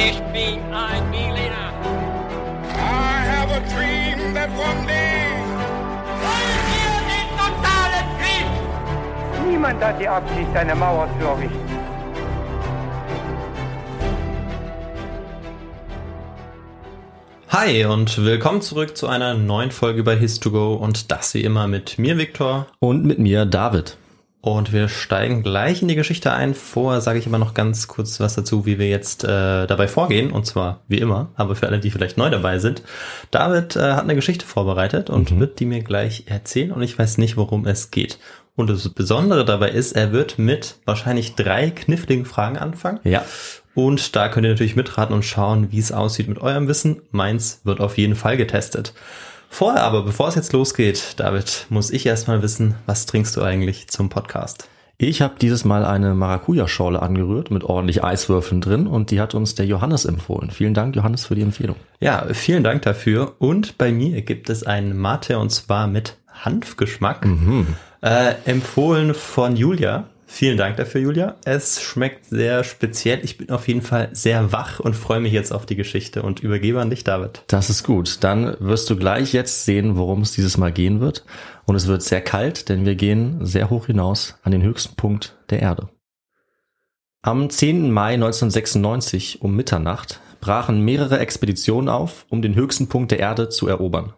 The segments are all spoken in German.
Ich bin ein Berliner. I have a dream that one day. Wollen wir den totalen Krieg? Niemand hat die Absicht, eine Mauer zu errichten. Hi und willkommen zurück zu einer neuen Folge bei His2Go und das wie immer mit mir, Viktor. Und mit mir, David. Und wir steigen gleich in die Geschichte ein. Vorher sage ich aber noch ganz kurz was dazu, wie wir jetzt äh, dabei vorgehen. Und zwar wie immer, aber für alle, die vielleicht neu dabei sind. David äh, hat eine Geschichte vorbereitet und Mhm. wird die mir gleich erzählen und ich weiß nicht, worum es geht. Und das Besondere dabei ist, er wird mit wahrscheinlich drei kniffligen Fragen anfangen. Ja. Und da könnt ihr natürlich mitraten und schauen, wie es aussieht mit eurem Wissen. Meins wird auf jeden Fall getestet. Vorher aber, bevor es jetzt losgeht, David, muss ich erstmal wissen, was trinkst du eigentlich zum Podcast? Ich habe dieses Mal eine Maracuja-Schorle angerührt mit ordentlich Eiswürfeln drin und die hat uns der Johannes empfohlen. Vielen Dank, Johannes, für die Empfehlung. Ja, vielen Dank dafür. Und bei mir gibt es einen Mate und zwar mit Hanfgeschmack. Äh, empfohlen von Julia. Vielen Dank dafür, Julia. Es schmeckt sehr speziell. Ich bin auf jeden Fall sehr wach und freue mich jetzt auf die Geschichte und übergebe an dich, David. Das ist gut. Dann wirst du gleich jetzt sehen, worum es dieses Mal gehen wird. Und es wird sehr kalt, denn wir gehen sehr hoch hinaus an den höchsten Punkt der Erde. Am 10. Mai 1996 um Mitternacht brachen mehrere Expeditionen auf, um den höchsten Punkt der Erde zu erobern.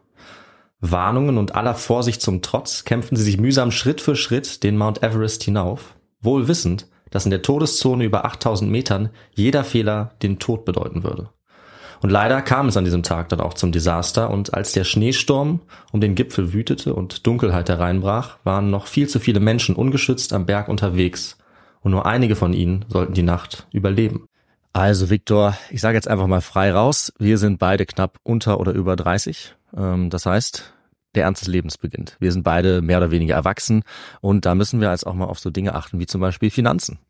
Warnungen und aller Vorsicht zum Trotz kämpften sie sich mühsam Schritt für Schritt den Mount Everest hinauf, wohl wissend, dass in der Todeszone über 8000 Metern jeder Fehler den Tod bedeuten würde. Und leider kam es an diesem Tag dann auch zum Desaster und als der Schneesturm um den Gipfel wütete und Dunkelheit hereinbrach, waren noch viel zu viele Menschen ungeschützt am Berg unterwegs und nur einige von ihnen sollten die Nacht überleben. Also Viktor, ich sage jetzt einfach mal frei raus, wir sind beide knapp unter oder über 30. Ähm, das heißt, der Ernst des Lebens beginnt. Wir sind beide mehr oder weniger erwachsen und da müssen wir jetzt auch mal auf so Dinge achten wie zum Beispiel Finanzen.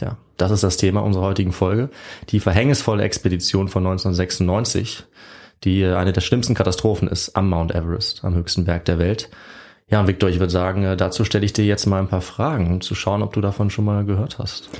Ja, das ist das Thema unserer heutigen Folge. Die verhängnisvolle Expedition von 1996, die eine der schlimmsten Katastrophen ist am Mount Everest, am höchsten Berg der Welt. Ja, und Victor, ich würde sagen, äh, dazu stelle ich dir jetzt mal ein paar Fragen, um zu schauen, ob du davon schon mal gehört hast.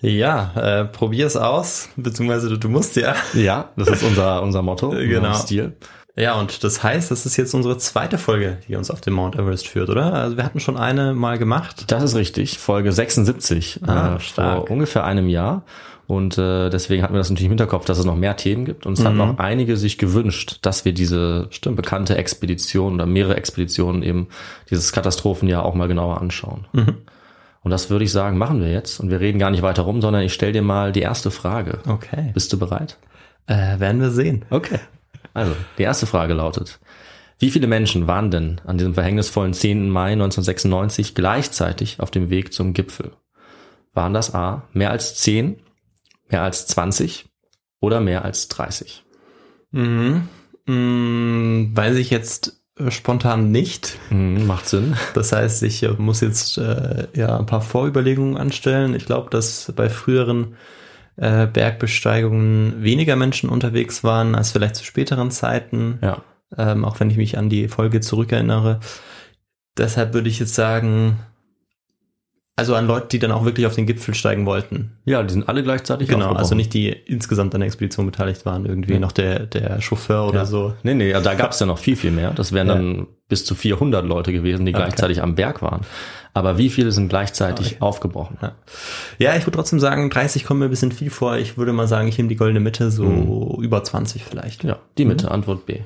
Ja, äh, probier es aus, beziehungsweise du, du musst ja. Ja, das ist unser, unser Motto, Genau. unser Stil. Ja, und das heißt, das ist jetzt unsere zweite Folge, die uns auf den Mount Everest führt, oder? Also wir hatten schon eine mal gemacht. Das ist richtig, Folge 76 Ah, äh, vor ungefähr einem Jahr. Und äh, deswegen hatten wir das natürlich im Hinterkopf, dass es noch mehr Themen gibt. Und es haben auch einige sich gewünscht, dass wir diese bekannte Expedition oder mehrere Expeditionen eben dieses Katastrophenjahr auch mal genauer anschauen. Und das würde ich sagen, machen wir jetzt. Und wir reden gar nicht weiter rum, sondern ich stelle dir mal die erste Frage. Okay. Bist du bereit? Äh, werden wir sehen. Okay. Also, die erste Frage lautet, wie viele Menschen waren denn an diesem verhängnisvollen 10. Mai 1996 gleichzeitig auf dem Weg zum Gipfel? Waren das A, mehr als 10, mehr als 20 oder mehr als 30? Mhm. Mm, weiß ich jetzt äh, spontan nicht. Hm, macht Sinn. Das heißt, ich äh, muss jetzt äh, ja ein paar Vorüberlegungen anstellen. Ich glaube, dass bei früheren äh, Bergbesteigungen weniger Menschen unterwegs waren als vielleicht zu späteren Zeiten. Ja. ähm, auch wenn ich mich an die Folge zurückerinnere. Deshalb würde ich jetzt sagen, also an Leute, die dann auch wirklich auf den Gipfel steigen wollten. Ja, die sind alle gleichzeitig Genau, also nicht die insgesamt an der Expedition beteiligt waren, irgendwie Ja. noch der, der Chauffeur oder ja. so. Nee, nee, ja, da gab es ja noch viel, viel mehr. Das wären Ja. dann bis zu 400 Leute gewesen, die Okay. gleichzeitig am Berg waren. Aber wie viele sind gleichzeitig Okay. aufgebrochen? Ja. Ja, ich würde trotzdem sagen, 30 kommen mir ein bisschen viel vor. Ich würde mal sagen, ich nehme die goldene Mitte, so über 20 vielleicht. Ja, die Mitte, Antwort B.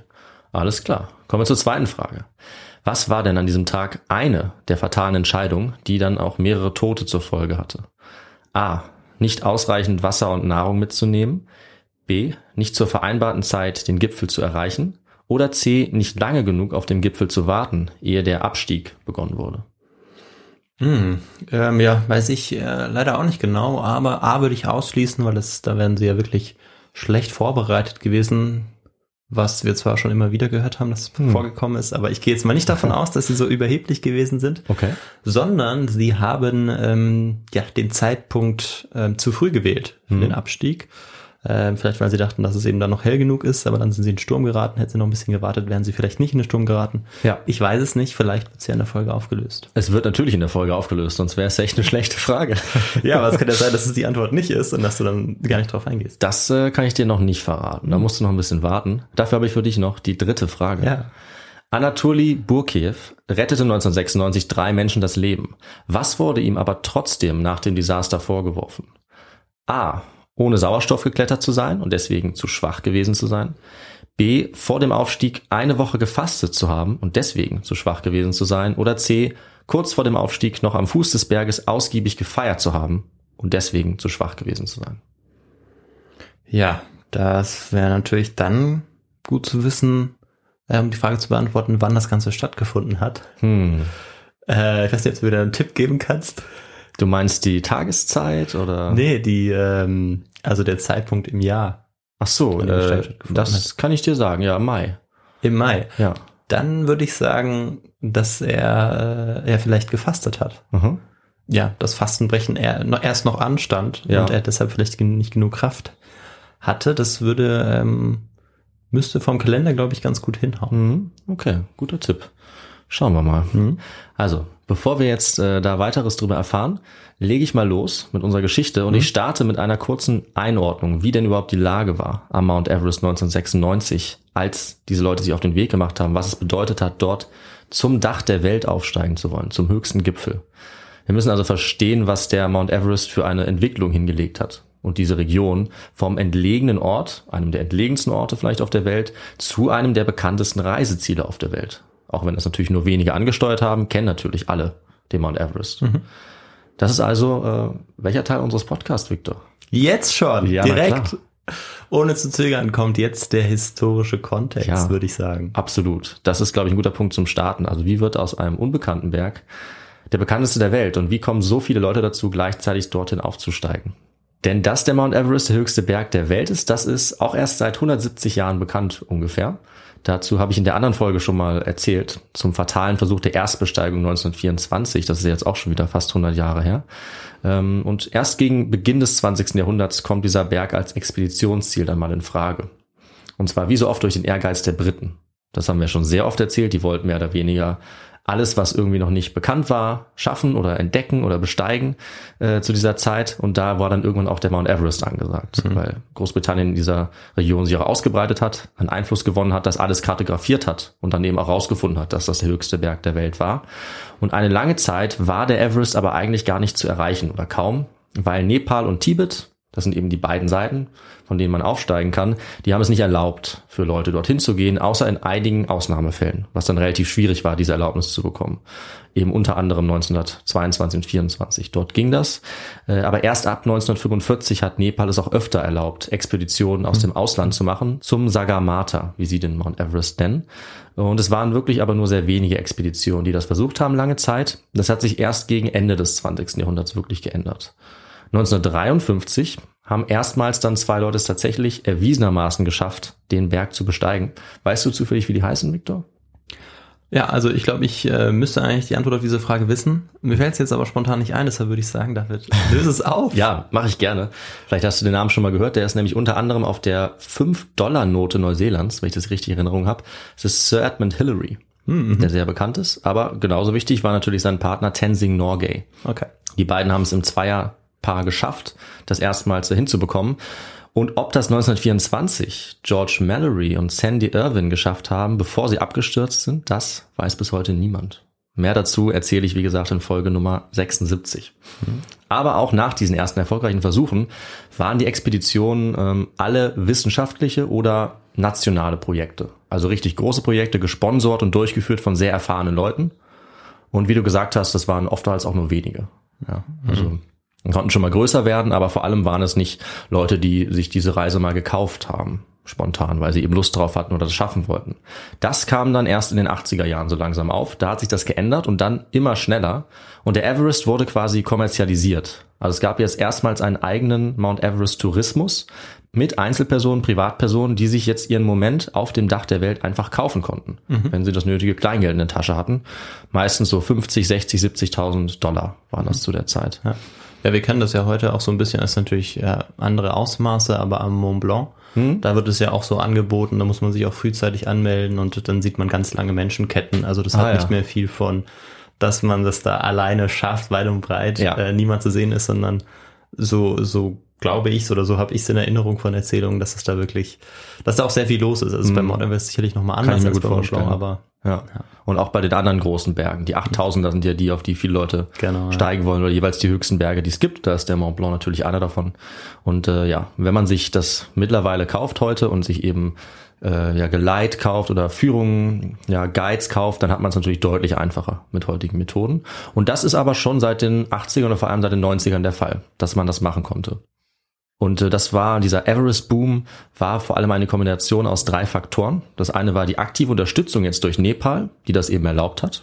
Alles klar. Kommen wir zur zweiten Frage. Was war denn an diesem Tag eine der fatalen Entscheidungen, die dann auch mehrere Tote zur Folge hatte? A. Nicht ausreichend Wasser und Nahrung mitzunehmen. B. Nicht zur vereinbarten Zeit den Gipfel zu erreichen. Oder C. Nicht lange genug auf dem Gipfel zu warten, ehe der Abstieg begonnen wurde. Hm, ähm, ja, weiß ich äh, leider auch nicht genau, aber A würde ich ausschließen, weil das, da wären sie ja wirklich schlecht vorbereitet gewesen, was wir zwar schon immer wieder gehört haben, dass vorgekommen ist, aber ich gehe jetzt mal nicht davon aus, dass sie so überheblich gewesen sind, Okay. sondern sie haben ähm, ja den Zeitpunkt ähm, zu früh gewählt für den Abstieg. Ähm, vielleicht, weil sie dachten, dass es eben dann noch hell genug ist, aber dann sind sie in den Sturm geraten. Hätten sie noch ein bisschen gewartet, wären sie vielleicht nicht in den Sturm geraten. Ja. Ich weiß es nicht, vielleicht wird es ja in der Folge aufgelöst. Es wird natürlich in der Folge aufgelöst, sonst wäre es echt eine schlechte Frage. Ja, aber es kann ja sein, dass es die Antwort nicht ist und dass du dann gar nicht drauf eingehst. Das äh, kann ich dir noch nicht verraten. Da musst du noch ein bisschen warten. Dafür habe ich für dich noch die dritte Frage. Ja. Anatoli Burkiev rettete 1996 drei Menschen das Leben. Was wurde ihm aber trotzdem nach dem Desaster vorgeworfen? A. Ohne Sauerstoff geklettert zu sein und deswegen zu schwach gewesen zu sein. B. Vor dem Aufstieg eine Woche gefastet zu haben und deswegen zu schwach gewesen zu sein. Oder C. Kurz vor dem Aufstieg noch am Fuß des Berges ausgiebig gefeiert zu haben und deswegen zu schwach gewesen zu sein. Ja, das wäre natürlich dann gut zu wissen, um die Frage zu beantworten, wann das Ganze stattgefunden hat. Hm. Äh, ich weiß nicht, ob du mir da einen Tipp geben kannst. Du meinst die Tageszeit oder? Nee, die, ähm, also der Zeitpunkt im Jahr. Ach so, äh, das kann ich dir sagen. Ja, Mai. Im Mai. Ja. Dann würde ich sagen, dass er, äh, er vielleicht gefastet hat. Mhm. Ja, das Fastenbrechen er, erst noch anstand Ja. und er deshalb vielleicht nicht genug Kraft hatte. Das würde, ähm, müsste vom Kalender, glaube ich, ganz gut hinhauen. Mhm. Okay, guter Tipp. Schauen wir mal. Also, bevor wir jetzt äh, da weiteres drüber erfahren, lege ich mal los mit unserer Geschichte und ich starte mit einer kurzen Einordnung, wie denn überhaupt die Lage war am Mount Everest 1996, als diese Leute sich auf den Weg gemacht haben, was es bedeutet hat, dort zum Dach der Welt aufsteigen zu wollen, zum höchsten Gipfel. Wir müssen also verstehen, was der Mount Everest für eine Entwicklung hingelegt hat. Und diese Region vom entlegenen Ort, einem der entlegensten Orte vielleicht auf der Welt, zu einem der bekanntesten Reiseziele auf der Welt. Auch wenn das natürlich nur wenige angesteuert haben, kennen natürlich alle den Mount Everest. Das ist also, äh, welcher Teil unseres Podcasts, Victor? Jetzt schon, Ja, direkt. Ohne zu zögern kommt jetzt der historische Kontext, Ja. würde ich sagen. Absolut. Das ist, glaube ich, ein guter Punkt zum Starten. Also wie wird aus einem unbekannten Berg der bekannteste der Welt und wie kommen so viele Leute dazu, gleichzeitig dorthin aufzusteigen? Denn dass der Mount Everest der höchste Berg der Welt ist, das ist auch erst seit 170 Jahren bekannt ungefähr. Dazu habe ich in der anderen Folge schon mal erzählt, zum fatalen Versuch der Erstbesteigung 1924. Das ist jetzt auch schon wieder fast 100 Jahre her. Ähm, Und erst gegen Beginn des 20. Jahrhunderts kommt dieser Berg als Expeditionsziel dann mal in Frage. Und zwar wie so oft durch den Ehrgeiz der Briten. Das haben wir schon sehr oft erzählt. Die wollten mehr oder weniger alles, was irgendwie noch nicht bekannt war, schaffen oder entdecken oder besteigen äh, zu dieser Zeit. Und da war dann irgendwann auch der Mount Everest angesagt, mhm. weil Großbritannien in dieser Region sich auch ausgebreitet hat, einen Einfluss gewonnen hat, das alles kartografiert hat und dann eben auch rausgefunden hat, dass das der höchste Berg der Welt war. Und eine lange Zeit war der Everest aber eigentlich gar nicht zu erreichen oder kaum, weil Nepal und Tibet, das sind eben die beiden Seiten, von denen man aufsteigen kann, die haben es nicht erlaubt, für Leute dorthin zu gehen, außer in einigen Ausnahmefällen, was dann relativ schwierig war, diese Erlaubnis zu bekommen. Eben unter anderem 1922 und 24. Dort ging das. Äh, aber erst ab 1945 hat Nepal es auch öfter erlaubt, Expeditionen aus dem Ausland zu machen, zum Sagarmatha, wie sie den Mount Everest nennen. Und es waren wirklich aber nur sehr wenige Expeditionen, die das versucht haben lange Zeit. Das hat sich erst gegen Ende des 20. Jahrhunderts wirklich geändert. 1953 haben erstmals dann zwei Leute es tatsächlich erwiesenermaßen geschafft, den Berg zu besteigen. Weißt du zufällig, wie die heißen, Victor? Ja, also ich glaube, ich äh, müsste eigentlich die Antwort auf diese Frage wissen. Mir fällt es jetzt aber spontan nicht ein, deshalb würde ich sagen, David, löse es auf. ja, mache ich gerne. Vielleicht hast du den Namen schon mal gehört. Der ist nämlich unter anderem auf der 5-Dollar-Note Neuseelands, wenn ich das richtig in Erinnerung habe. Das ist Sir Edmund Hillary, mhm. der sehr bekannt ist. Aber genauso wichtig war natürlich sein Partner Tenzing Norgay. Okay. Die beiden haben es im Zweier Paar geschafft, das erstmals hinzubekommen. Und ob das 1924 George Mallory und Sandy Irwin geschafft haben, bevor sie abgestürzt sind, das weiß bis heute niemand. Mehr dazu erzähle ich, wie gesagt, in Folge Nummer 76. Mhm. Aber auch nach diesen ersten erfolgreichen Versuchen waren die Expeditionen ähm, alle wissenschaftliche oder nationale Projekte. Also richtig große Projekte, gesponsert und durchgeführt von sehr erfahrenen Leuten. Und wie du gesagt hast, das waren oftmals auch nur wenige. Ja, also mhm konnten schon mal größer werden, aber vor allem waren es nicht Leute, die sich diese Reise mal gekauft haben, spontan, weil sie eben Lust drauf hatten oder das schaffen wollten. Das kam dann erst in den 80er Jahren so langsam auf. Da hat sich das geändert und dann immer schneller. Und der Everest wurde quasi kommerzialisiert. Also es gab jetzt erstmals einen eigenen Mount Everest Tourismus mit Einzelpersonen, Privatpersonen, die sich jetzt ihren Moment auf dem Dach der Welt einfach kaufen konnten, mhm. wenn sie das nötige Kleingeld in der Tasche hatten. Meistens so 50, 60, 70.000 Dollar waren das mhm. zu der Zeit. Ja. Ja, wir kennen das ja heute auch so ein bisschen als natürlich ja, andere Ausmaße, aber am Mont Blanc, hm? da wird es ja auch so angeboten, da muss man sich auch frühzeitig anmelden und dann sieht man ganz lange Menschenketten. Also das ah, hat ja. nicht mehr viel von, dass man das da alleine schafft, weit und breit, ja. äh, niemand zu sehen ist, sondern so, so glaube ich oder so habe ich es in Erinnerung von Erzählungen, dass es da wirklich, dass da auch sehr viel los ist. Also mhm. beim Mont Everest sicherlich nochmal anders als beim Mont Blanc, aber ja. ja. Und auch bei den anderen großen Bergen. Die 8000, da sind ja die, auf die viele Leute genau, steigen ja. wollen, oder jeweils die höchsten Berge, die es gibt. Da ist der Mont Blanc natürlich einer davon. Und äh, ja, wenn man sich das mittlerweile kauft heute und sich eben äh, ja Geleit kauft oder Führungen, ja Guides kauft, dann hat man es natürlich deutlich einfacher mit heutigen Methoden. Und das ist aber schon seit den 80ern oder vor allem seit den 90ern der Fall, dass man das machen konnte. Und äh, das war, dieser Everest-Boom war vor allem eine Kombination aus drei Faktoren. Das eine war die aktive Unterstützung jetzt durch Nepal, die das eben erlaubt hat.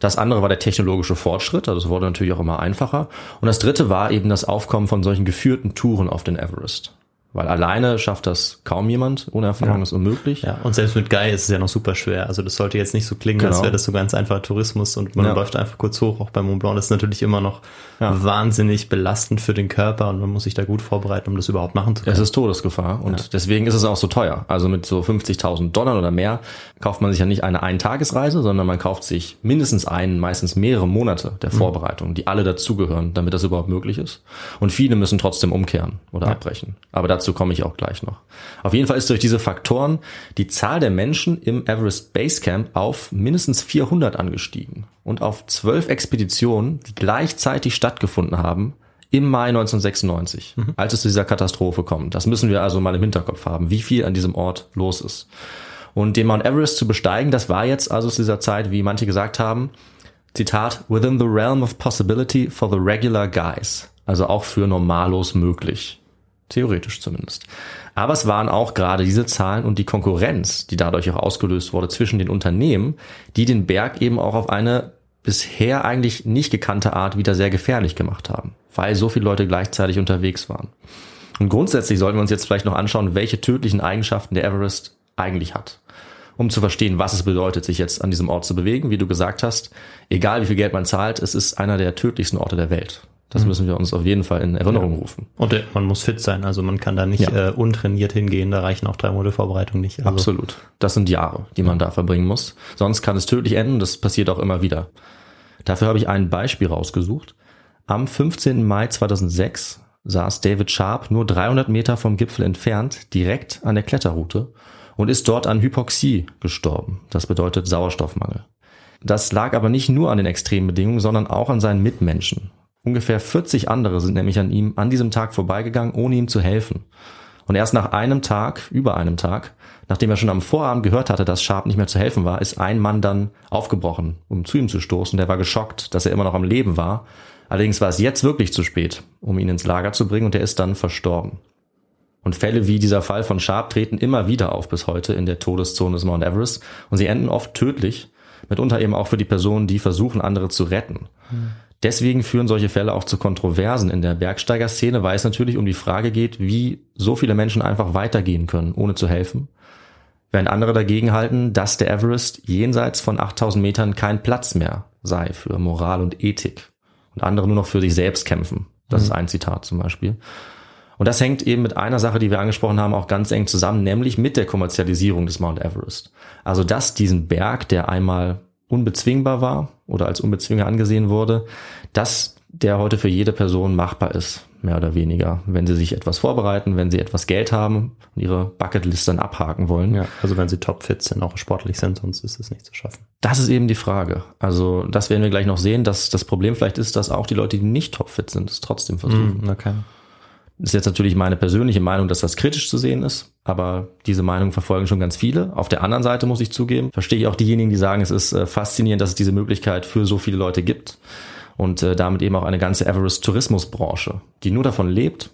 Das andere war der technologische Fortschritt, also es wurde natürlich auch immer einfacher. Und das dritte war eben das Aufkommen von solchen geführten Touren auf den Everest. Weil alleine schafft das kaum jemand, ohne Erfahrung ja. ist unmöglich. Ja, und selbst mit Guy ist es ja noch super schwer. Also das sollte jetzt nicht so klingen, genau. als wäre das so ganz einfach Tourismus und man ja. läuft einfach kurz hoch, auch beim Mont Blanc. Das ist natürlich immer noch ja. wahnsinnig belastend für den Körper und man muss sich da gut vorbereiten, um das überhaupt machen zu können. Es ist Todesgefahr und deswegen ist es auch so teuer. Also mit so 50.000 Dollar oder mehr kauft man sich ja nicht eine Eintagesreise, sondern man kauft sich mindestens einen, meistens mehrere Monate der mhm. Vorbereitung, die alle dazugehören, damit das überhaupt möglich ist. Und viele müssen trotzdem umkehren oder abbrechen. Aber dazu komme ich auch gleich noch. Auf jeden Fall ist durch diese Faktoren die Zahl der Menschen im Everest Base Camp auf mindestens 400 angestiegen und auf zwölf Expeditionen, die gleichzeitig stattgefunden haben, im Mai 1996, mhm. als es zu dieser Katastrophe kommt. Das müssen wir also mal im Hinterkopf haben, wie viel an diesem Ort los ist. Und den Mount Everest zu besteigen, das war jetzt also zu dieser Zeit, wie manche gesagt haben, Zitat, within the realm of possibility for the regular guys. Also auch für Normalos möglich. Theoretisch zumindest. Aber es waren auch gerade diese Zahlen und die Konkurrenz, die dadurch auch ausgelöst wurde zwischen den Unternehmen, die den Berg eben auch auf eine bisher eigentlich nicht gekannte Art wieder sehr gefährlich gemacht haben, weil so viele Leute gleichzeitig unterwegs waren. Und grundsätzlich sollten wir uns jetzt vielleicht noch anschauen, welche tödlichen Eigenschaften der Everest eigentlich hat. Um zu verstehen, was es bedeutet, sich jetzt an diesem Ort zu bewegen, wie du gesagt hast, egal wie viel Geld man zahlt, es ist einer der tödlichsten Orte der Welt. Das müssen wir uns auf jeden Fall in Erinnerung Ja. rufen. Und äh, man muss fit sein, also man kann da nicht Ja. äh, untrainiert hingehen, da reichen auch drei Monate Vorbereitung nicht. Also, Absolut. Das sind Jahre, die man da verbringen muss. Sonst kann es tödlich enden. Das passiert auch immer wieder. Dafür habe ich ein Beispiel rausgesucht. Am 15. Mai 2006 saß David Sharp nur 300 Meter vom Gipfel entfernt, direkt an der Kletterroute und ist dort an Hypoxie gestorben. Das bedeutet Sauerstoffmangel. Das lag aber nicht nur an den extremen Bedingungen, sondern auch an seinen Mitmenschen. Ungefähr 40 andere sind nämlich an ihm an diesem Tag vorbeigegangen, ohne ihm zu helfen. Und erst nach einem Tag, über einem Tag, nachdem er schon am Vorabend gehört hatte, dass Sharp nicht mehr zu helfen war, ist ein Mann dann aufgebrochen, um zu ihm zu stoßen. Der war geschockt, dass er immer noch am Leben war. Allerdings war es jetzt wirklich zu spät, um ihn ins Lager zu bringen und er ist dann verstorben. Und Fälle wie dieser Fall von Sharp treten immer wieder auf bis heute in der Todeszone des Mount Everest und sie enden oft tödlich, mitunter eben auch für die Personen, die versuchen, andere zu retten. Deswegen führen solche Fälle auch zu Kontroversen in der Bergsteigerszene, weil es natürlich um die Frage geht, wie so viele Menschen einfach weitergehen können, ohne zu helfen. Während andere dagegen halten, dass der Everest jenseits von 8000 Metern kein Platz mehr sei für Moral und Ethik. Und andere nur noch für sich selbst kämpfen. Das ist ein Zitat zum Beispiel. Und das hängt eben mit einer Sache, die wir angesprochen haben, auch ganz eng zusammen, nämlich mit der Kommerzialisierung des Mount Everest. Also, dass diesen Berg, der einmal unbezwingbar war oder als unbezwingbar angesehen wurde, dass der heute für jede Person machbar ist, mehr oder weniger, wenn sie sich etwas vorbereiten, wenn sie etwas Geld haben und ihre Bucketlist dann abhaken wollen. ja, also wenn sie topfit sind, auch sportlich sind, sonst ist es nicht zu schaffen. Das ist eben die Frage. Also das werden wir gleich noch sehen, dass das Problem vielleicht ist, dass auch die Leute, die nicht topfit sind, es trotzdem versuchen. Mhm, okay. Ist jetzt natürlich meine persönliche Meinung, dass das kritisch zu sehen ist, aber diese Meinung verfolgen schon ganz viele. Auf der anderen Seite muss ich zugeben, verstehe ich auch diejenigen, die sagen, es ist äh, faszinierend, dass es diese Möglichkeit für so viele Leute gibt und äh, damit eben auch eine ganze Everest-Tourismusbranche, die nur davon lebt,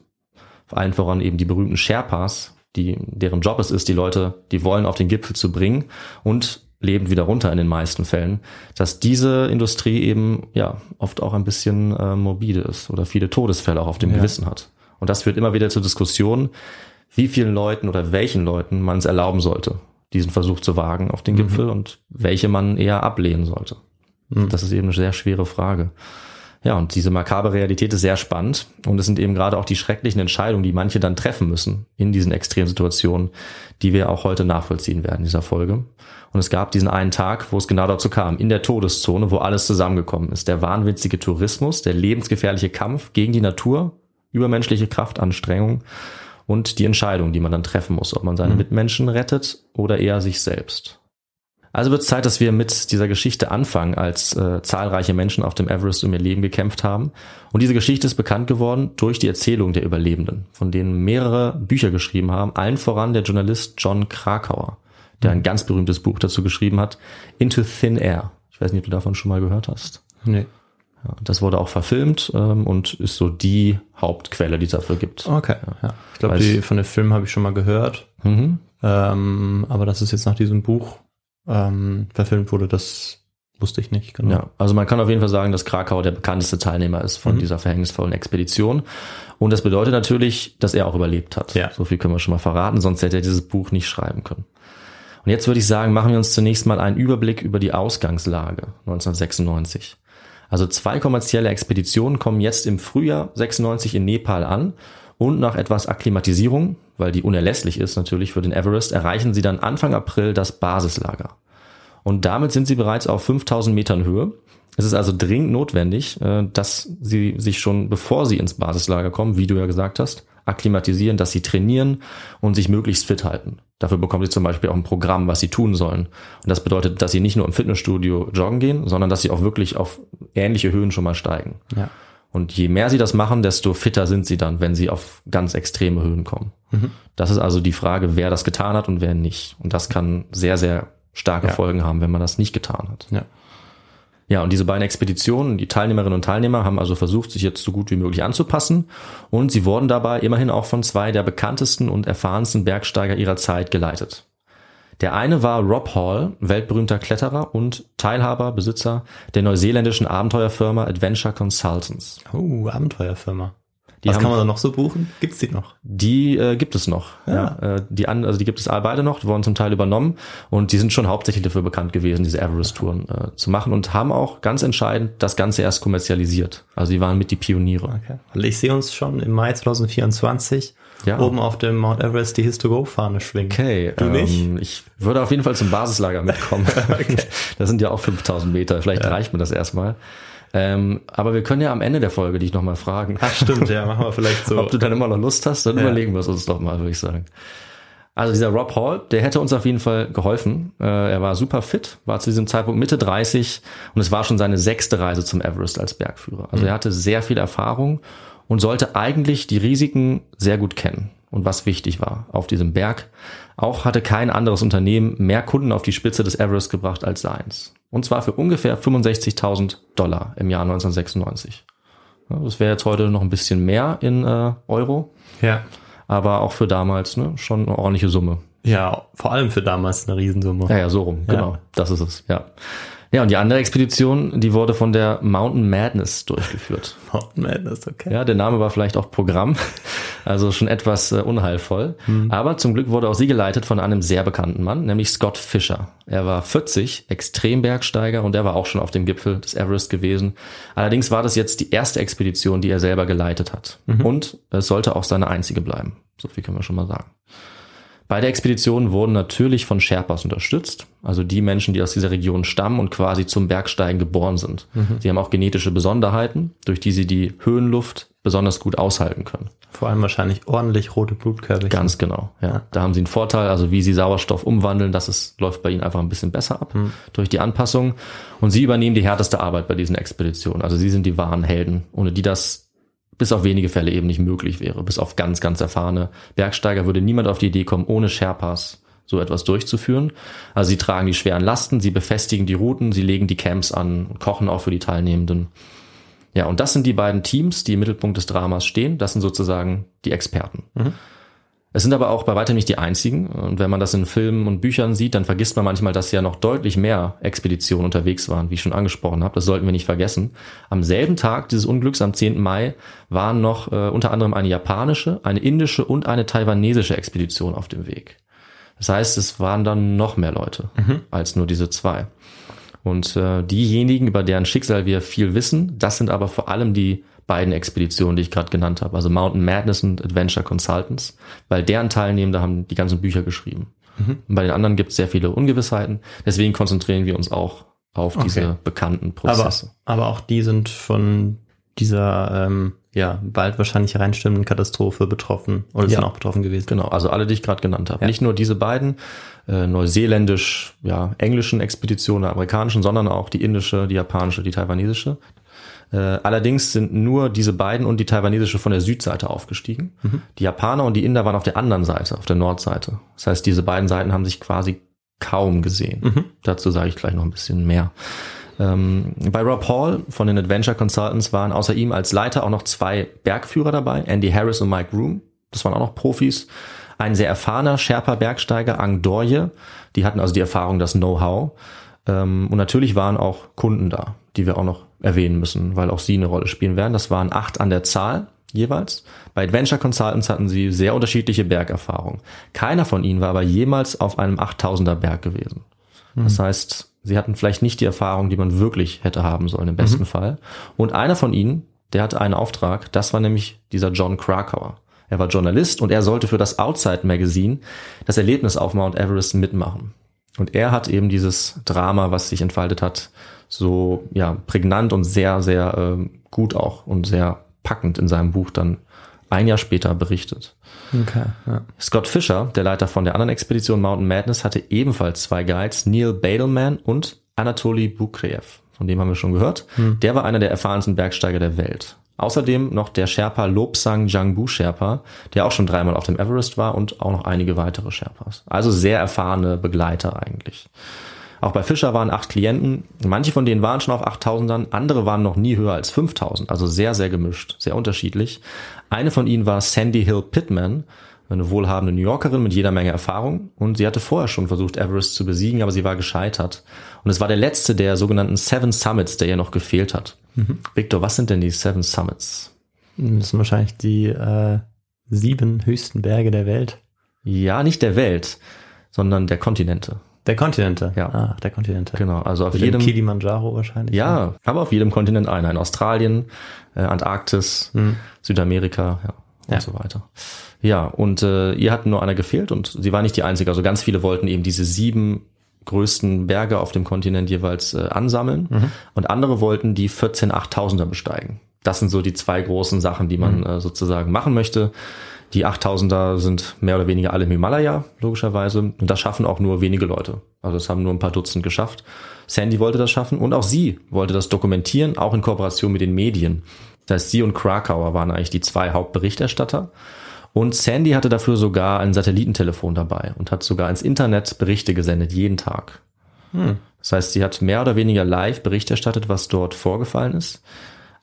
vor allen voran eben die berühmten Sherpas, die, deren Job es ist, die Leute, die wollen, auf den Gipfel zu bringen und leben wieder runter in den meisten Fällen, dass diese Industrie eben ja oft auch ein bisschen äh, morbide ist oder viele Todesfälle auch auf dem Ja. Gewissen hat. Und das führt immer wieder zur Diskussion, wie vielen Leuten oder welchen Leuten man es erlauben sollte, diesen Versuch zu wagen auf den Gipfel und welche man eher ablehnen sollte. Das ist eben eine sehr schwere Frage. Ja, und diese makabre Realität ist sehr spannend und es sind eben gerade auch die schrecklichen Entscheidungen, die manche dann treffen müssen in diesen Extremsituationen, die wir auch heute nachvollziehen werden in dieser Folge. Und es gab diesen einen Tag, wo es genau dazu kam, in der Todeszone, wo alles zusammengekommen ist. Der wahnwitzige Tourismus, der lebensgefährliche Kampf gegen die Natur, übermenschliche Kraftanstrengung und die Entscheidung, die man dann treffen muss, ob man seine Mitmenschen rettet oder eher sich selbst. Also wird es Zeit, dass wir mit dieser Geschichte anfangen, als äh, zahlreiche Menschen auf dem Everest um ihr Leben gekämpft haben. Und diese Geschichte ist bekannt geworden durch die Erzählung der Überlebenden, von denen mehrere Bücher geschrieben haben, allen voran der Journalist John Krakauer, der ein ganz berühmtes Buch dazu geschrieben hat, Into Thin Air. Ich weiß nicht, ob du davon schon mal gehört hast. Nee. Ja, das wurde auch verfilmt ähm, und ist so die Hauptquelle, die es dafür gibt. Okay, ja. Ich glaube, von den Filmen habe ich schon mal gehört. Mhm. Ähm, aber dass es jetzt nach diesem Buch ähm, verfilmt wurde, das wusste ich nicht. Genau. Ja, also man kann auf jeden Fall sagen, dass Krakau der bekannteste Teilnehmer ist von dieser verhängnisvollen Expedition. Und das bedeutet natürlich, dass er auch überlebt hat. Ja. So viel können wir schon mal verraten, sonst hätte er dieses Buch nicht schreiben können. Und jetzt würde ich sagen, machen wir uns zunächst mal einen Überblick über die Ausgangslage 1996. Also zwei kommerzielle Expeditionen kommen jetzt im Frühjahr 96 in Nepal an und nach etwas Akklimatisierung, weil die unerlässlich ist natürlich für den Everest, erreichen sie dann Anfang April das Basislager. Und damit sind sie bereits auf 5000 Metern Höhe. Es ist also dringend notwendig, äh, dass sie sich schon, bevor sie ins Basislager kommen, wie du ja gesagt hast, akklimatisieren, dass sie trainieren und sich möglichst fit halten. Dafür bekommen sie zum Beispiel auch ein Programm, was sie tun sollen. Und das bedeutet, dass sie nicht nur im Fitnessstudio joggen gehen, sondern dass sie auch wirklich auf ähnliche Höhen schon mal steigen. Ja. Und je mehr sie das machen, desto fitter sind sie dann, wenn sie auf ganz extreme Höhen kommen. Das ist also die Frage, wer das getan hat und wer nicht. Und das kann sehr, sehr starke Ja. Folgen haben, wenn man das nicht getan hat. Ja. Ja, und diese beiden Expeditionen, die Teilnehmerinnen und Teilnehmer haben also versucht, sich jetzt so gut wie möglich anzupassen. Und sie wurden dabei immerhin auch von zwei der bekanntesten und erfahrensten Bergsteiger ihrer Zeit geleitet. Der eine war Rob Hall, weltberühmter Kletterer und Teilhaber, Besitzer der neuseeländischen Abenteuerfirma Adventure Consultants. Oh, Abenteuerfirma. Die Was haben, kann man da noch so buchen? Gibt's die noch? Die äh, gibt es noch. Ja. Ja. äh, die an, also die gibt es alle beide noch, die wurden zum Teil übernommen und die sind schon hauptsächlich dafür bekannt gewesen, diese Everest-Touren äh, zu machen und haben auch ganz entscheidend das Ganze erst kommerzialisiert. Also die waren mit die Pioniere. Okay. Und ich sehe uns schon im Mai 2024 Ja. oben auf dem Mount Everest die His-to-Go-Fahne schwingen. Okay, Du nicht? ähm, ich würde auf jeden Fall zum Basislager mitkommen. Das sind ja auch 5000 Meter, vielleicht reicht mir das erstmal. Ähm, aber wir können ja am Ende der Folge dich nochmal fragen, Ach stimmt, ja, machen wir vielleicht so. ob du dann immer noch Lust hast, dann Ja. überlegen wir es uns doch mal, würde ich sagen. Also dieser Rob Hall, der hätte uns auf jeden Fall geholfen. Äh, er war super fit, war zu diesem Zeitpunkt Mitte 30 und es war schon seine sechste Reise zum Everest als Bergführer. Also er hatte sehr viel Erfahrung und sollte eigentlich die Risiken sehr gut kennen und was wichtig war auf diesem Berg. Auch hatte kein anderes Unternehmen mehr Kunden auf die Spitze des Everest gebracht als seins. Und zwar für ungefähr 65.000 Dollar im Jahr 1996. Ja, Das wäre jetzt heute noch ein bisschen mehr in äh, Euro Ja. aber auch für damals ne, schon eine ordentliche Summe. Ja, vor allem für damals eine Riesensumme. Ja, ja, so rum, Ja. genau, das ist es, ja. Ja, und die andere Expedition, die wurde von der Mountain Madness durchgeführt. Mountain Madness, okay. Ja, der Name war vielleicht auch Programm, also schon etwas äh, unheilvoll. Aber zum Glück wurde auch sie geleitet von einem sehr bekannten Mann, nämlich Scott Fisher. Er war 40, Extrembergsteiger und er war auch schon auf dem Gipfel des Everest gewesen. Allerdings war das jetzt die erste Expedition, die er selber geleitet hat. Und es sollte auch seine einzige bleiben. So viel können wir schon mal sagen. Beide Expeditionen wurden natürlich von Sherpas unterstützt, also die Menschen, die aus dieser Region stammen und quasi zum Bergsteigen geboren sind. Sie haben auch genetische Besonderheiten, durch die sie die Höhenluft besonders gut aushalten können. Vor allem wahrscheinlich ordentlich rote Blutkörperchen. Ganz genau, ja. Da haben sie einen Vorteil, also wie sie Sauerstoff umwandeln, das ist, läuft bei ihnen einfach ein bisschen besser ab durch die Anpassung. Und sie übernehmen die härteste Arbeit bei diesen Expeditionen. Also sie sind die wahren Helden, ohne die das bis auf wenige Fälle eben nicht möglich wäre. Bis auf ganz, ganz erfahrene Bergsteiger würde niemand auf die Idee kommen, ohne Sherpas so etwas durchzuführen. Also sie tragen die schweren Lasten, sie befestigen die Routen, sie legen die Camps an und kochen auch für die Teilnehmenden. Ja, und das sind die beiden Teams, die im Mittelpunkt des Dramas stehen. Das sind sozusagen die Experten. Es sind aber auch bei weitem nicht die einzigen. Und wenn man das in Filmen und Büchern sieht, dann vergisst man manchmal, dass ja noch deutlich mehr Expeditionen unterwegs waren, wie ich schon angesprochen habe. Das sollten wir nicht vergessen. Am selben Tag dieses Unglücks, am 10. Mai, waren noch äh, unter anderem eine japanische, eine indische und eine taiwanesische Expedition auf dem Weg. Das heißt, es waren dann noch mehr Leute als nur diese zwei. Und äh, diejenigen, über deren Schicksal wir viel wissen, das sind aber vor allem die beiden Expeditionen, die ich gerade genannt habe, also Mountain Madness und Adventure Consultants, weil deren Teilnehmende haben die ganzen Bücher geschrieben. Und bei den anderen gibt es sehr viele Ungewissheiten, deswegen konzentrieren wir uns auch auf diese bekannten aber, Prozesse. aber auch die sind von dieser ähm, ja bald wahrscheinlich reinstimmenden Katastrophe betroffen oder Ja. sind auch betroffen gewesen. Genau, also alle, die ich gerade genannt habe. Ja. Nicht nur diese beiden äh, neuseeländisch, ja, englischen Expeditionen, amerikanischen, sondern auch die indische, die japanische, die taiwanesische. Äh, allerdings sind nur diese beiden und die taiwanesische von der Südseite aufgestiegen. Die Japaner und die Inder waren auf der anderen Seite, auf der Nordseite. Das heißt, diese beiden Seiten haben sich quasi kaum gesehen. Dazu sage ich gleich noch ein bisschen mehr. Ähm, bei Rob Hall von den Adventure Consultants waren außer ihm als Leiter auch noch zwei Bergführer dabei, Andy Harris und Mike Room. Das waren auch noch Profis. Ein sehr erfahrener Sherpa Bergsteiger, Ang Dorje. Die hatten also die Erfahrung, das Know-how. Ähm, und natürlich waren auch Kunden da, die wir auch noch erwähnen müssen, weil auch sie eine Rolle spielen werden. Das waren acht an der Zahl jeweils. Bei Adventure Consultants hatten sie sehr unterschiedliche Bergerfahrungen. Keiner von ihnen war aber jemals auf einem 8000er Berg gewesen. Das heißt, sie hatten vielleicht nicht die Erfahrung, die man wirklich hätte haben sollen im besten Fall. Und einer von ihnen, der hatte einen Auftrag, das war nämlich dieser John Krakauer. Er war Journalist und er sollte für das Outside Magazine das Erlebnis auf Mount Everest mitmachen. Und er hat eben dieses Drama, was sich entfaltet hat, so ja prägnant und sehr sehr ähm, gut auch und sehr packend in seinem Buch dann ein Jahr später berichtet. Okay, ja. Scott Fisher, der Leiter von der anderen Expedition Mountain Madness, hatte ebenfalls zwei Guides, Neil Badelman und Anatoly Bukreev. Von dem haben wir schon gehört. Der war einer der erfahrensten Bergsteiger der Welt. Außerdem noch der Sherpa Lobsang Jangbu Sherpa, der auch schon dreimal auf dem Everest war und auch noch einige weitere Sherpas. Also sehr erfahrene Begleiter eigentlich. Auch bei Fischer waren acht Klienten. Manche von denen waren schon auf 8000ern, andere waren noch nie höher als 5000. Also sehr, sehr gemischt, sehr unterschiedlich. Eine von ihnen war Sandy Hill Pittman, eine wohlhabende New Yorkerin mit jeder Menge Erfahrung. Und sie hatte vorher schon versucht, Everest zu besiegen, aber sie war gescheitert. Und es war der letzte der sogenannten Seven Summits, der ihr noch gefehlt hat. Victor, was sind denn die Seven Summits? Das sind wahrscheinlich die äh, sieben höchsten Berge der Welt. Ja, nicht der Welt, sondern der Kontinente. Der Kontinente. Ja. Ah, der Kontinente. Genau, also auf Mit jedem dem Kilimanjaro wahrscheinlich. Ja, aber auf jedem Kontinent einer. In Australien, äh, Antarktis, Südamerika, ja, und Ja. so weiter. Ja, und äh, ihr hat nur einer gefehlt und sie war nicht die einzige. Also ganz viele wollten eben diese sieben größten Berge auf dem Kontinent jeweils äh, ansammeln und andere wollten die 14 8000er besteigen. Das sind so die zwei großen Sachen, die man äh, sozusagen machen möchte. Die 8000er sind mehr oder weniger alle im Himalaya, logischerweise. Und das schaffen auch nur wenige Leute. Also es haben nur ein paar Dutzend geschafft. Sandy wollte das schaffen und auch sie wollte das dokumentieren, auch in Kooperation mit den Medien. Das heißt, sie und Krakauer waren eigentlich die zwei Hauptberichterstatter. Und Sandy hatte dafür sogar ein Satellitentelefon dabei und hat sogar ins Internet Berichte gesendet, jeden Tag. Das heißt, sie hat mehr oder weniger live Bericht erstattet, was dort vorgefallen ist.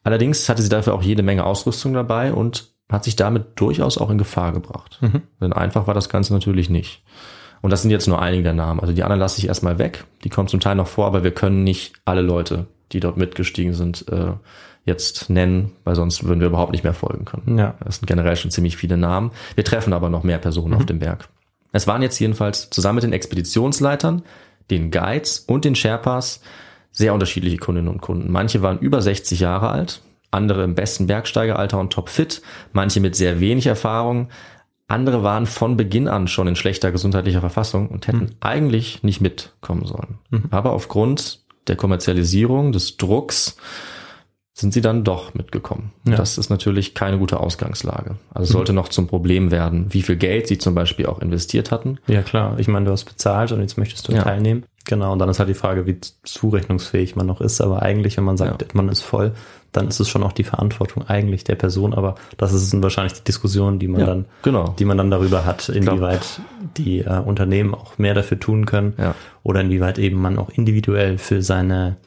Allerdings hatte sie dafür auch jede Menge Ausrüstung dabei und hat sich damit durchaus auch in Gefahr gebracht. Denn einfach war das Ganze natürlich nicht. Und das sind jetzt nur einige der Namen. Also die anderen lasse ich erstmal weg. Die kommen zum Teil noch vor, aber wir können nicht alle Leute, die dort mitgestiegen sind, äh, jetzt nennen, weil sonst würden wir überhaupt nicht mehr folgen können. Ja. Das sind generell schon ziemlich viele Namen. Wir treffen aber noch mehr Personen auf dem Berg. Es waren jetzt jedenfalls zusammen mit den Expeditionsleitern, den Guides und den Sherpas sehr unterschiedliche Kundinnen und Kunden. Manche waren über 60 Jahre alt, andere im besten Bergsteigeralter und topfit, manche mit sehr wenig Erfahrung, andere waren von Beginn an schon in schlechter gesundheitlicher Verfassung und hätten eigentlich nicht mitkommen sollen. Aber aufgrund der Kommerzialisierung, des Drucks, sind sie dann doch mitgekommen. Ja. Das ist natürlich keine gute Ausgangslage. Also es sollte noch zum Problem werden, wie viel Geld sie zum Beispiel auch investiert hatten. Ja, klar. Ich meine, du hast bezahlt und jetzt möchtest du Ja. teilnehmen. Genau. Und dann ist halt die Frage, wie zurechnungsfähig man noch ist. Aber eigentlich, wenn man sagt, Ja. man ist voll, dann ist es schon auch die Verantwortung eigentlich der Person. Aber das ist wahrscheinlich die Diskussion, die man Ja, dann, genau. die man dann darüber hat, inwieweit die äh, Unternehmen auch mehr dafür tun können Ja. oder inwieweit eben man auch individuell für seine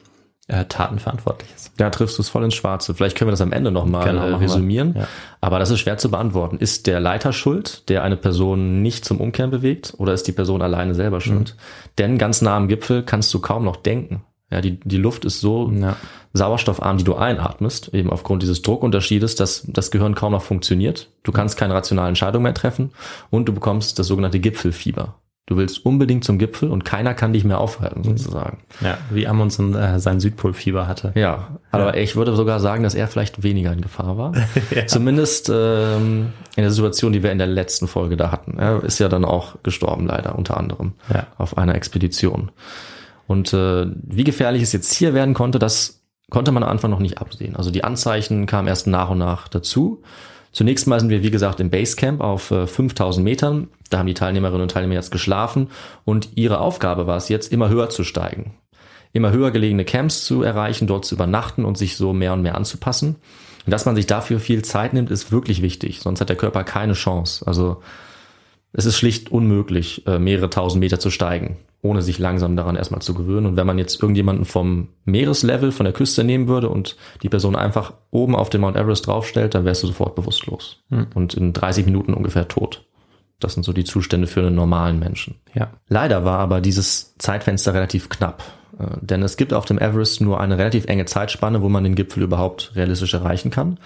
äh, Taten verantwortlich ist. Da triffst du es voll ins Schwarze. Vielleicht können wir das am Ende nochmal Genau, äh, resümieren. Ja. Aber das ist schwer zu beantworten. Ist der Leiter schuld, der eine Person nicht zum Umkehren bewegt, oder ist die Person alleine selber schuld? Denn ganz nah am Gipfel kannst du kaum noch denken. Ja, die, die Luft ist so Ja. sauerstoffarm, die du einatmest, eben aufgrund dieses Druckunterschiedes, dass das Gehirn kaum noch funktioniert. Du kannst keine rationale Entscheidung mehr treffen und du bekommst das sogenannte Gipfelfieber. Du willst unbedingt zum Gipfel und keiner kann dich mehr aufhalten, sozusagen. Ja, wie Amundsen äh, sein Südpolfieber hatte. Ja, aber ich würde sogar sagen, dass er vielleicht weniger in Gefahr war. Zumindest ähm, in der Situation, die wir in der letzten Folge da hatten. Er ist ja dann auch gestorben, leider, unter anderem, Ja. auf einer Expedition. Und äh, wie gefährlich es jetzt hier werden konnte, das konnte man am Anfang noch nicht absehen. Also die Anzeichen kamen erst nach und nach dazu. Zunächst mal sind wir, wie gesagt, im Basecamp auf äh, 5000 Metern. Da haben die Teilnehmerinnen und Teilnehmer jetzt geschlafen und ihre Aufgabe war es jetzt, immer höher zu steigen. Immer höher gelegene Camps zu erreichen, dort zu übernachten und sich so mehr und mehr anzupassen. Und dass man sich dafür viel Zeit nimmt, ist wirklich wichtig. Sonst hat der Körper keine Chance. Also es ist schlicht unmöglich, äh, mehrere tausend Meter zu steigen, ohne sich langsam daran erstmal zu gewöhnen. Und wenn man jetzt irgendjemanden vom Meereslevel, von der Küste nehmen würde und die Person einfach oben auf den Mount Everest draufstellt, dann wärst du sofort bewusstlos. Und in 30 Minuten ungefähr tot. Das sind so die Zustände für einen normalen Menschen. Ja. Leider war aber dieses Zeitfenster relativ knapp. äh, Denn es gibt auf dem Everest nur eine relativ enge Zeitspanne, wo man den Gipfel überhaupt realistisch erreichen kann.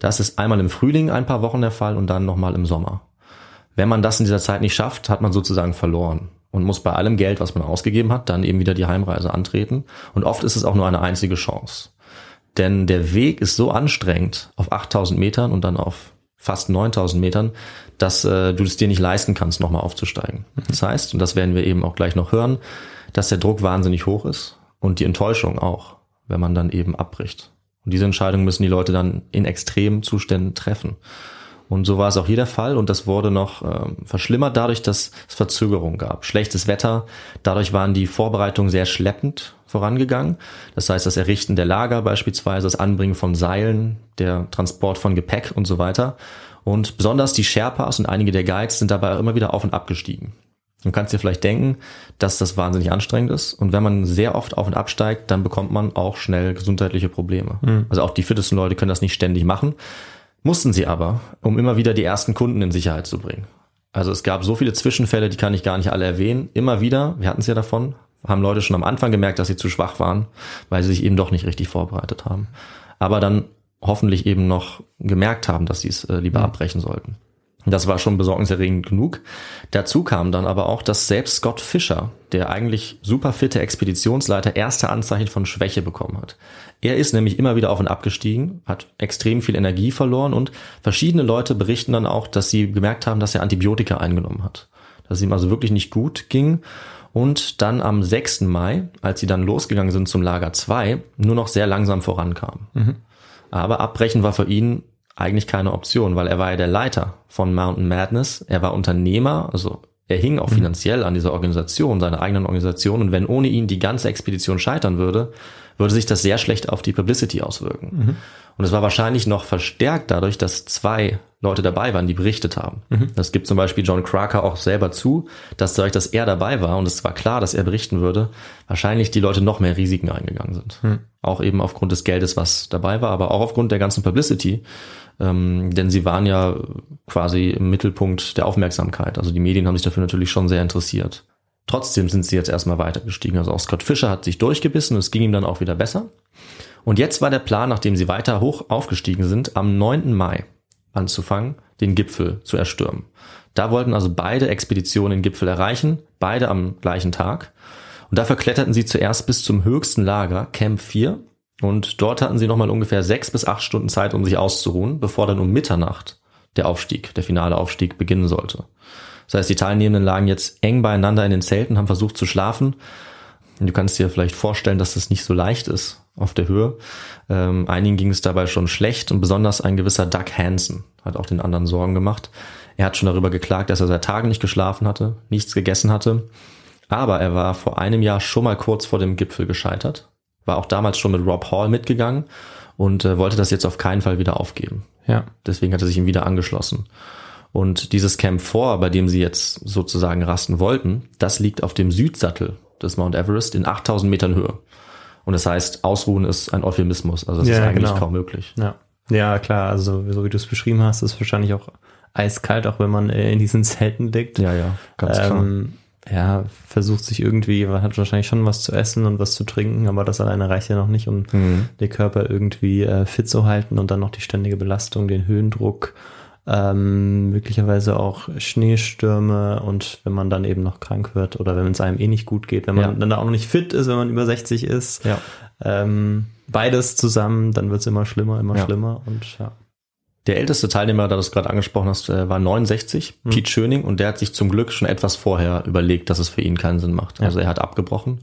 Das ist einmal im Frühling ein paar Wochen der Fall und dann nochmal im Sommer. Wenn man das in dieser Zeit nicht schafft, hat man sozusagen verloren und muss bei allem Geld, was man ausgegeben hat, dann eben wieder die Heimreise antreten. Und oft ist es auch nur eine einzige Chance. Denn der Weg ist so anstrengend auf 8000 Metern und dann auf fast 9000 Metern, dass äh, du es dir nicht leisten kannst, nochmal aufzusteigen. Das heißt, und das werden wir eben auch gleich noch hören, dass der Druck wahnsinnig hoch ist und die Enttäuschung auch, wenn man dann eben abbricht. Und diese Entscheidung müssen die Leute dann in extremen Zuständen treffen. Und so war es auch hier der Fall und das wurde noch ähm, verschlimmert dadurch, dass es Verzögerungen gab. Schlechtes Wetter, dadurch waren die Vorbereitungen sehr schleppend vorangegangen. Das heißt, das Errichten der Lager beispielsweise, das Anbringen von Seilen, der Transport von Gepäck und so weiter. Und besonders die Sherpas und einige der Guides sind dabei immer wieder auf und ab gestiegen. Du kannst dir vielleicht denken, dass das wahnsinnig anstrengend ist. Und wenn man sehr oft auf und absteigt, dann bekommt man auch schnell gesundheitliche Probleme. Also auch die fittesten Leute können das nicht ständig machen. Mussten sie aber, um immer wieder die ersten Kunden in Sicherheit zu bringen. Also es gab so viele Zwischenfälle, die kann ich gar nicht alle erwähnen. Immer wieder, wir hatten es ja davon, haben Leute schon am Anfang gemerkt, dass sie zu schwach waren, weil sie sich eben doch nicht richtig vorbereitet haben. Aber dann hoffentlich eben noch gemerkt haben, dass sie es äh, lieber abbrechen sollten. Das war schon besorgniserregend genug. Dazu kam dann aber auch, dass selbst Scott Fischer, der eigentlich super fitte Expeditionsleiter, erste Anzeichen von Schwäche bekommen hat. Er ist nämlich immer wieder auf und abgestiegen, hat extrem viel Energie verloren und verschiedene Leute berichten dann auch, dass sie gemerkt haben, dass er Antibiotika eingenommen hat. Dass es ihm also wirklich nicht gut ging und dann am 6. Mai, als sie dann losgegangen sind zum Lager 2, nur noch sehr langsam vorankam. Mhm. Aber abbrechen war für ihn eigentlich keine Option, weil er war ja der Leiter von Mountain Madness, er war Unternehmer, also er hing auch mhm. finanziell an dieser Organisation, seiner eigenen Organisation und wenn ohne ihn die ganze Expedition scheitern würde, würde sich das sehr schlecht auf die Publicity auswirken. Mhm. Und es war wahrscheinlich noch verstärkt dadurch, dass zwei Leute dabei waren, die berichtet haben. Mhm. Das gibt zum Beispiel John Cracker auch selber zu, dass dadurch, dass er dabei war und es war klar, dass er berichten würde, wahrscheinlich die Leute noch mehr Risiken eingegangen sind. Mhm. Auch eben aufgrund des Geldes, was dabei war, aber auch aufgrund der ganzen Publicity. Ähm, denn sie waren ja quasi im Mittelpunkt der Aufmerksamkeit. Also die Medien haben sich dafür natürlich schon sehr interessiert. Trotzdem sind sie jetzt erstmal weitergestiegen. Also auch Scott Fischer hat sich durchgebissen und es ging ihm dann auch wieder besser. Und jetzt war der Plan, nachdem sie weiter hoch aufgestiegen sind, am 9. Mai anzufangen, den Gipfel zu erstürmen. Da wollten also beide Expeditionen den Gipfel erreichen, beide am gleichen Tag. Und dafür kletterten sie zuerst bis zum höchsten Lager, Camp 4. Und dort hatten sie nochmal ungefähr sechs bis acht Stunden Zeit, um sich auszuruhen, bevor dann um Mitternacht der Aufstieg, der finale Aufstieg beginnen sollte. Das heißt, die Teilnehmenden lagen jetzt eng beieinander in den Zelten, haben versucht zu schlafen. Und du kannst dir vielleicht vorstellen, dass das nicht so leicht ist auf der Höhe. Ähm, einigen ging es dabei schon schlecht und besonders ein gewisser Doug Hansen hat auch den anderen Sorgen gemacht. Er hat schon darüber geklagt, dass er seit Tagen nicht geschlafen hatte, nichts gegessen hatte. Aber er war vor einem Jahr schon mal kurz vor dem Gipfel gescheitert, war auch damals schon mit Rob Hall mitgegangen und äh, wollte das jetzt auf keinen Fall wieder aufgeben. Ja. Deswegen hat er sich ihm wieder angeschlossen. Und dieses Camp 4, bei dem sie jetzt sozusagen rasten wollten, das liegt auf dem Südsattel des Mount Everest in 8000 Metern Höhe. Und das heißt, Ausruhen ist ein Euphemismus. Also das ja, ist eigentlich genau. kaum möglich. Ja. ja, klar. Also so wie du es beschrieben hast, ist wahrscheinlich auch eiskalt, auch wenn man äh, in diesen Zelten liegt. Ja, ja, ganz ähm, klar. Ja, versucht sich irgendwie, man hat wahrscheinlich schon was zu essen und was zu trinken, aber das alleine reicht ja noch nicht, um mhm. den Körper irgendwie äh, fit zu halten und dann noch die ständige Belastung, den Höhendruck ähm, möglicherweise auch Schneestürme und wenn man dann eben noch krank wird oder wenn es einem eh nicht gut geht, wenn man ja. dann auch noch nicht fit ist, wenn man über 60 ist. Ja. Ähm, beides zusammen, dann wird es immer schlimmer, immer ja. schlimmer und ja. Der älteste Teilnehmer, da du es gerade angesprochen hast, äh, war 69, hm. Pete Schöning, und der hat sich zum Glück schon etwas vorher überlegt, dass es für ihn keinen Sinn macht. Also er hat abgebrochen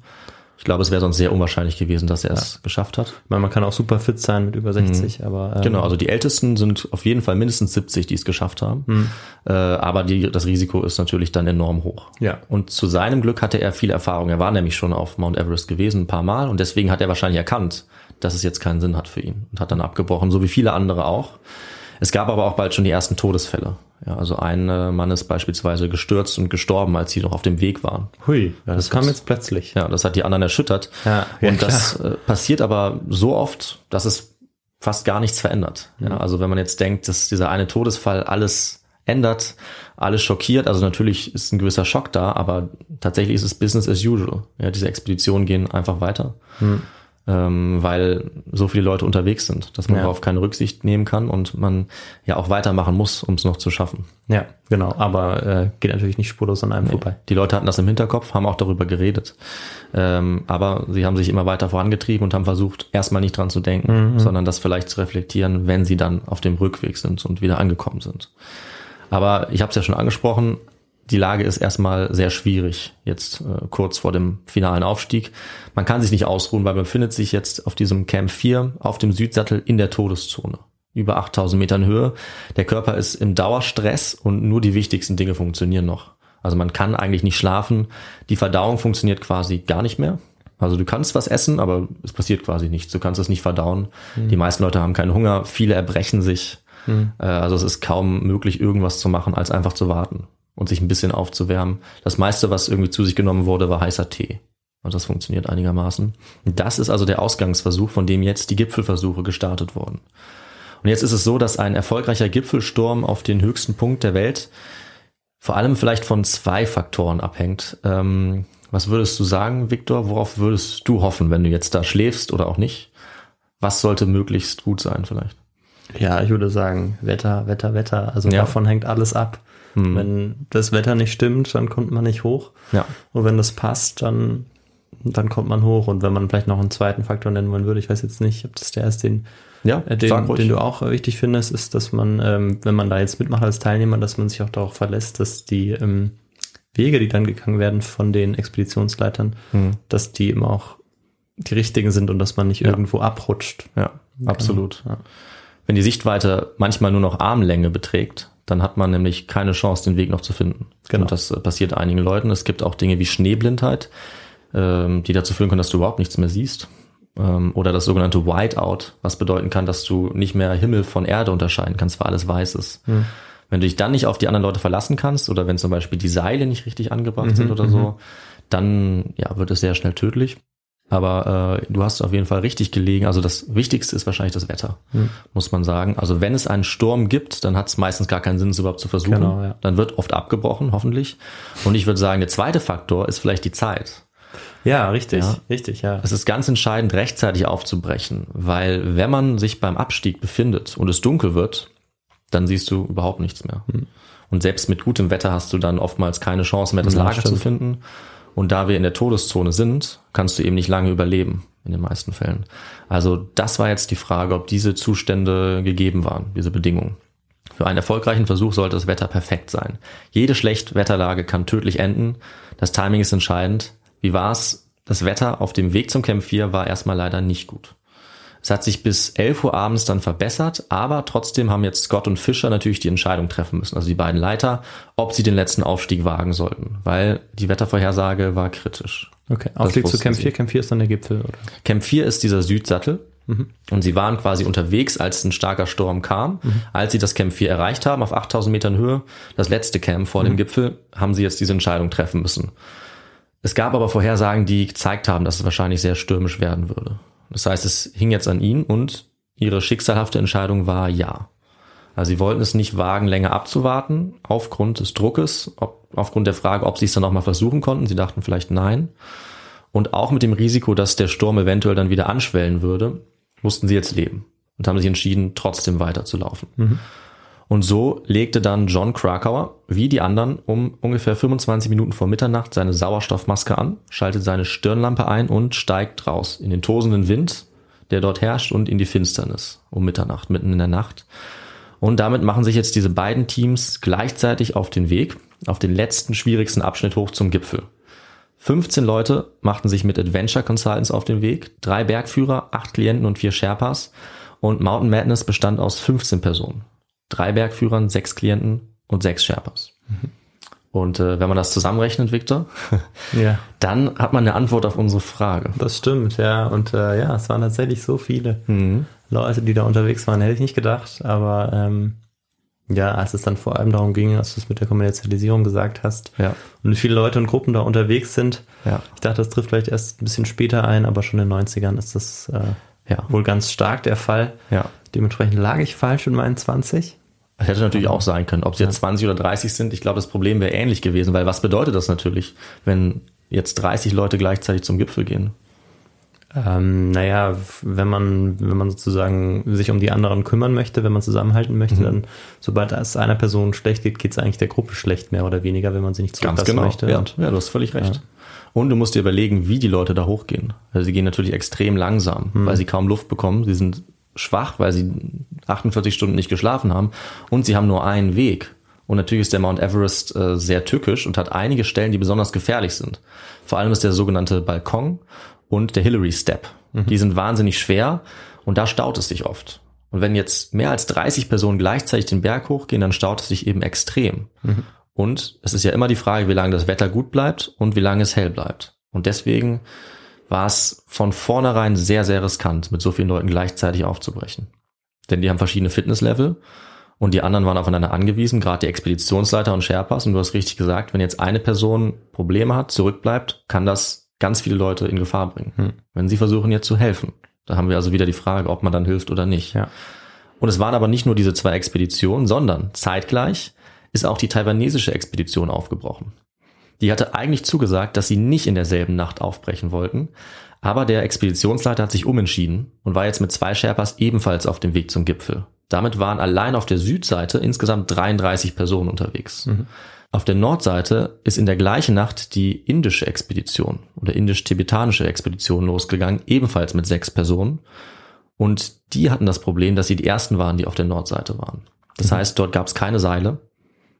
ich glaube, es wäre sonst sehr unwahrscheinlich gewesen, dass er es geschafft hat. Ich meine, man kann auch super fit sein mit über 60, mhm. aber. Ähm, genau, also die Ältesten sind auf jeden Fall mindestens 70, die es geschafft haben. Mhm. Äh, aber die, das Risiko ist natürlich dann enorm hoch. Ja. Und zu seinem Glück hatte er viel Erfahrung. Er war nämlich schon auf Mount Everest gewesen, ein paar Mal, und deswegen hat er wahrscheinlich erkannt, dass es jetzt keinen Sinn hat für ihn und hat dann abgebrochen, so wie viele andere auch. Es gab aber auch bald schon die ersten Todesfälle. Ja, also ein äh, Mann ist beispielsweise gestürzt und gestorben, als sie noch auf dem Weg waren. Hui, ja, das, das kam jetzt plötzlich. Ja, das hat die anderen erschüttert. Ja, ja und das äh, passiert aber so oft, dass es fast gar nichts verändert. Ja, mhm. also wenn man jetzt denkt, dass dieser eine Todesfall alles ändert, alles schockiert, also natürlich ist ein gewisser Schock da, aber tatsächlich ist es Business as usual. Ja, diese Expeditionen gehen einfach weiter. Mhm ähm, weil so viele Leute unterwegs sind, dass man ja. darauf keine Rücksicht nehmen kann und man ja auch weitermachen muss, um es noch zu schaffen. Ja, genau, aber äh, geht natürlich nicht spurlos an einem nee. vorbei. Die Leute hatten das im Hinterkopf, haben auch darüber geredet, ähm, aber sie haben sich immer weiter vorangetrieben und haben versucht, erstmal nicht dran zu denken, mhm. sondern das vielleicht zu reflektieren, wenn sie dann auf dem Rückweg sind und wieder angekommen sind. Aber ich habe es ja schon angesprochen, die Lage ist erstmal sehr schwierig, jetzt äh, kurz vor dem finalen Aufstieg. Man kann sich nicht ausruhen, weil man befindet sich jetzt auf diesem Camp 4 auf dem Südsattel in der Todeszone. Über 8000 Metern Höhe. Der Körper ist im Dauerstress und nur die wichtigsten Dinge funktionieren noch. Also man kann eigentlich nicht schlafen. Die Verdauung funktioniert quasi gar nicht mehr. Also du kannst was essen, aber es passiert quasi nichts. Du kannst es nicht verdauen. Mhm. Die meisten Leute haben keinen Hunger. Viele erbrechen sich. Mhm. Also es ist kaum möglich, irgendwas zu machen, als einfach zu warten und sich ein bisschen aufzuwärmen. Das meiste, was irgendwie zu sich genommen wurde, war heißer Tee. Und das funktioniert einigermaßen. Das ist also der Ausgangsversuch, von dem jetzt die Gipfelversuche gestartet wurden. Und jetzt ist es so, dass ein erfolgreicher Gipfelsturm auf den höchsten Punkt der Welt vor allem vielleicht von zwei Faktoren abhängt. Ähm, was würdest du sagen, Viktor? Worauf würdest du hoffen, wenn du jetzt da schläfst oder auch nicht? Was sollte möglichst gut sein vielleicht? Ja, ich würde sagen, Wetter, Wetter, Wetter. Also Ja. davon hängt alles ab. Hm. Wenn das Wetter nicht stimmt, dann kommt man nicht hoch. Ja. Und wenn das passt, dann, dann kommt man hoch. Und wenn man vielleicht noch einen zweiten Faktor nennen wollen würde, ich weiß jetzt nicht, ob das der ist, den, Ja, äh, den, den du auch wichtig findest, ist, dass man, ähm, wenn man da jetzt mitmacht als Teilnehmer, dass man sich auch darauf verlässt, dass die ähm, Wege, die dann gegangen werden von den Expeditionsleitern, Hm. dass die immer auch die richtigen sind und dass man nicht Ja. irgendwo abrutscht. Ja, absolut. Ja. Wenn die Sichtweite manchmal nur noch Armlänge beträgt, dann hat man nämlich keine Chance, den Weg noch zu finden. Genau. Und das äh, passiert einigen Leuten. Es gibt auch Dinge wie Schneeblindheit, ähm, die dazu führen können, dass du überhaupt nichts mehr siehst. Ähm, oder das sogenannte Whiteout, was bedeuten kann, dass du nicht mehr Himmel von Erde unterscheiden kannst, weil alles weiß ist. Wenn du dich dann nicht auf die anderen Leute verlassen kannst oder wenn zum Beispiel die Seile nicht richtig angebracht sind oder so, dann ja, wird es sehr schnell tödlich. Aber äh, du hast auf jeden Fall richtig gelegen. Also das Wichtigste ist wahrscheinlich das Wetter, muss man sagen. Also wenn es einen Sturm gibt, dann hat es meistens gar keinen Sinn, es überhaupt zu versuchen. Genau, ja. Dann wird oft abgebrochen, hoffentlich. Und ich würde sagen, der zweite Faktor ist vielleicht die Zeit. Ja, richtig, Ja. richtig, ja. Es ist ganz entscheidend, rechtzeitig aufzubrechen, weil wenn man sich beim Abstieg befindet und es dunkel wird, dann siehst du überhaupt nichts mehr. Und selbst mit gutem Wetter hast du dann oftmals keine Chance mehr, das Ja, Lager zu stimmt. finden. Und da wir in der Todeszone sind, kannst du eben nicht lange überleben, in den meisten Fällen. Also das war jetzt die Frage, ob diese Zustände gegeben waren, diese Bedingungen. Für einen erfolgreichen Versuch sollte das Wetter perfekt sein. Jede Schlechtwetterlage kann tödlich enden. Das Timing ist entscheidend. Wie war's? Das Wetter auf dem Weg zum Camp 4 war erstmal leider nicht gut. Es hat sich bis 11 Uhr abends dann verbessert, aber trotzdem haben jetzt Scott und Fischer natürlich die Entscheidung treffen müssen, also die beiden Leiter, ob sie den letzten Aufstieg wagen sollten, weil die Wettervorhersage war kritisch. Okay, Aufstieg zu Camp sie. 4, Camp 4 ist dann der Gipfel, oder? Camp 4 ist dieser Südsattel. Und sie waren quasi unterwegs, als ein starker Sturm kam. Als sie das Camp 4 erreicht haben, auf 8000 Metern Höhe, das letzte Camp vor dem Gipfel, haben sie jetzt diese Entscheidung treffen müssen. Es gab aber Vorhersagen, die gezeigt haben, dass es wahrscheinlich sehr stürmisch werden würde. Das heißt, es hing jetzt an ihnen und ihre schicksalhafte Entscheidung war ja. Also sie wollten es nicht wagen, länger abzuwarten, aufgrund des Druckes, ob, aufgrund der Frage, ob sie es dann nochmal versuchen konnten. Sie dachten vielleicht nein. Und auch mit dem Risiko, dass der Sturm eventuell dann wieder anschwellen würde, mussten sie jetzt leben und haben sich entschieden, trotzdem weiterzulaufen. Und so legte dann John Krakauer, wie die anderen, um ungefähr 25 Minuten vor Mitternacht seine Sauerstoffmaske an, schaltet seine Stirnlampe ein und steigt raus in den tosenden Wind, der dort herrscht, und in die Finsternis um Mitternacht, mitten in der Nacht. Und damit machen sich jetzt diese beiden Teams gleichzeitig auf den Weg, auf den letzten schwierigsten Abschnitt hoch zum Gipfel. 15 Leute machten sich mit Adventure Consultants auf den Weg, drei Bergführer, acht Klienten und vier Sherpas. Und Mountain Madness bestand aus 15 Personen. Drei Bergführern, sechs Klienten und sechs Sherpas. Und äh, wenn man das zusammenrechnet, Victor, Ja. dann hat man eine Antwort auf unsere Frage. Das stimmt, ja. Und äh, ja, es waren tatsächlich so viele Leute, die da unterwegs waren, hätte ich nicht gedacht. Aber ähm, ja, als es dann vor allem darum ging, als du es mit der Kommerzialisierung gesagt hast Ja. und wie viele Leute und Gruppen da unterwegs sind, Ja. ich dachte, das trifft vielleicht erst ein bisschen später ein, aber schon in den 90ern ist das äh, Ja. wohl ganz stark der Fall. Ja. Dementsprechend lag ich falsch in meinen 20. Das hätte natürlich auch sein können. Ob sie jetzt 20 oder 30 sind, ich glaube, das Problem wäre ähnlich gewesen, weil was bedeutet das natürlich, wenn jetzt 30 Leute gleichzeitig zum Gipfel gehen? Ähm, naja, wenn man, wenn man sozusagen sich um die anderen kümmern möchte, wenn man zusammenhalten möchte, Mhm. dann, sobald es einer Person schlecht geht, geht es eigentlich der Gruppe schlecht, mehr oder weniger, wenn man sie nicht zurücklassen möchte. Ja, Und, ja, du hast völlig recht. Und du musst dir überlegen, wie die Leute da hochgehen. Also sie gehen natürlich extrem langsam, weil sie kaum Luft bekommen. Sie sind schwach, weil sie 48 Stunden nicht geschlafen haben. Und sie haben nur einen Weg. Und natürlich ist der Mount Everest äh, sehr tückisch und hat einige Stellen, die besonders gefährlich sind. Vor allem ist der sogenannte Balkon und der Hillary Step. Die sind wahnsinnig schwer und da staut es sich oft. Und wenn jetzt mehr als 30 Personen gleichzeitig den Berg hochgehen, dann staut es sich eben extrem. Und es ist ja immer die Frage, wie lange das Wetter gut bleibt und wie lange es hell bleibt. Und deswegen war es von vornherein sehr, sehr riskant, mit so vielen Leuten gleichzeitig aufzubrechen. Denn die haben verschiedene Fitnesslevel und die anderen waren aufeinander angewiesen, gerade die Expeditionsleiter und Sherpas. Und du hast richtig gesagt, wenn jetzt eine Person Probleme hat, zurückbleibt, kann das ganz viele Leute in Gefahr bringen. Wenn sie versuchen jetzt zu helfen. Da haben wir also wieder die Frage, ob man dann hilft oder nicht. Ja. Und es waren aber nicht nur diese zwei Expeditionen, sondern zeitgleich ist auch die taiwanesische Expedition aufgebrochen. Die hatte eigentlich zugesagt, dass sie nicht in derselben Nacht aufbrechen wollten, aber der Expeditionsleiter hat sich umentschieden und war jetzt mit zwei Sherpas ebenfalls auf dem Weg zum Gipfel. Damit waren allein auf der Südseite insgesamt 33 Personen unterwegs. Auf der Nordseite ist in der gleichen Nacht die indische Expedition oder indisch-tibetanische Expedition losgegangen, ebenfalls mit sechs Personen. Und die hatten das Problem, dass sie die ersten waren, die auf der Nordseite waren. Das heißt, dort gab es keine Seile,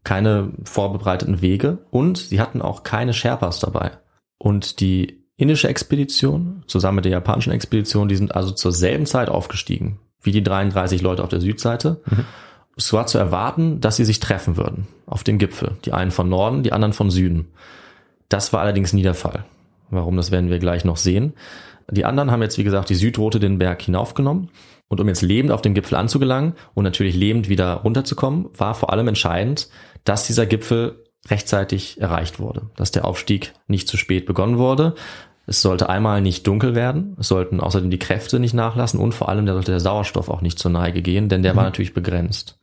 keine vorbereiteten Wege und sie hatten auch keine Sherpas dabei. Und die indische Expedition zusammen mit der japanischen Expedition, die sind also zur selben Zeit aufgestiegen wie die 33 Leute auf der Südseite. Es war zu erwarten, dass sie sich treffen würden auf dem Gipfel. Die einen von Norden, die anderen von Süden. Das war allerdings nie der Fall. Warum, das werden wir gleich noch sehen. Die anderen haben jetzt, wie gesagt, die Südroute den Berg hinaufgenommen. Und um jetzt lebend auf den Gipfel anzugelangen und natürlich lebend wieder runterzukommen, war vor allem entscheidend, dass dieser Gipfel rechtzeitig erreicht wurde, dass der Aufstieg nicht zu spät begonnen wurde. Es sollte einmal nicht dunkel werden, es sollten außerdem die Kräfte nicht nachlassen und vor allem sollte der Sauerstoff auch nicht zur Neige gehen, denn der war natürlich begrenzt.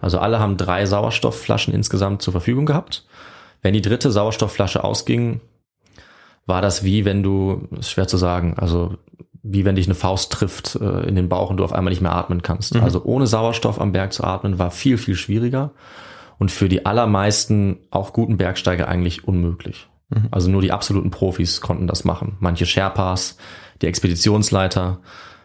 Also alle haben drei Sauerstoffflaschen insgesamt zur Verfügung gehabt. Wenn die dritte Sauerstoffflasche ausging, war das wie wenn du, ist schwer zu sagen, also wie wenn dich eine Faust trifft äh, in den Bauch und du auf einmal nicht mehr atmen kannst. Also ohne Sauerstoff am Berg zu atmen war viel, viel schwieriger und für die allermeisten auch guten Bergsteiger eigentlich unmöglich. Also nur die absoluten Profis konnten das machen. Manche Sherpas, die Expeditionsleiter.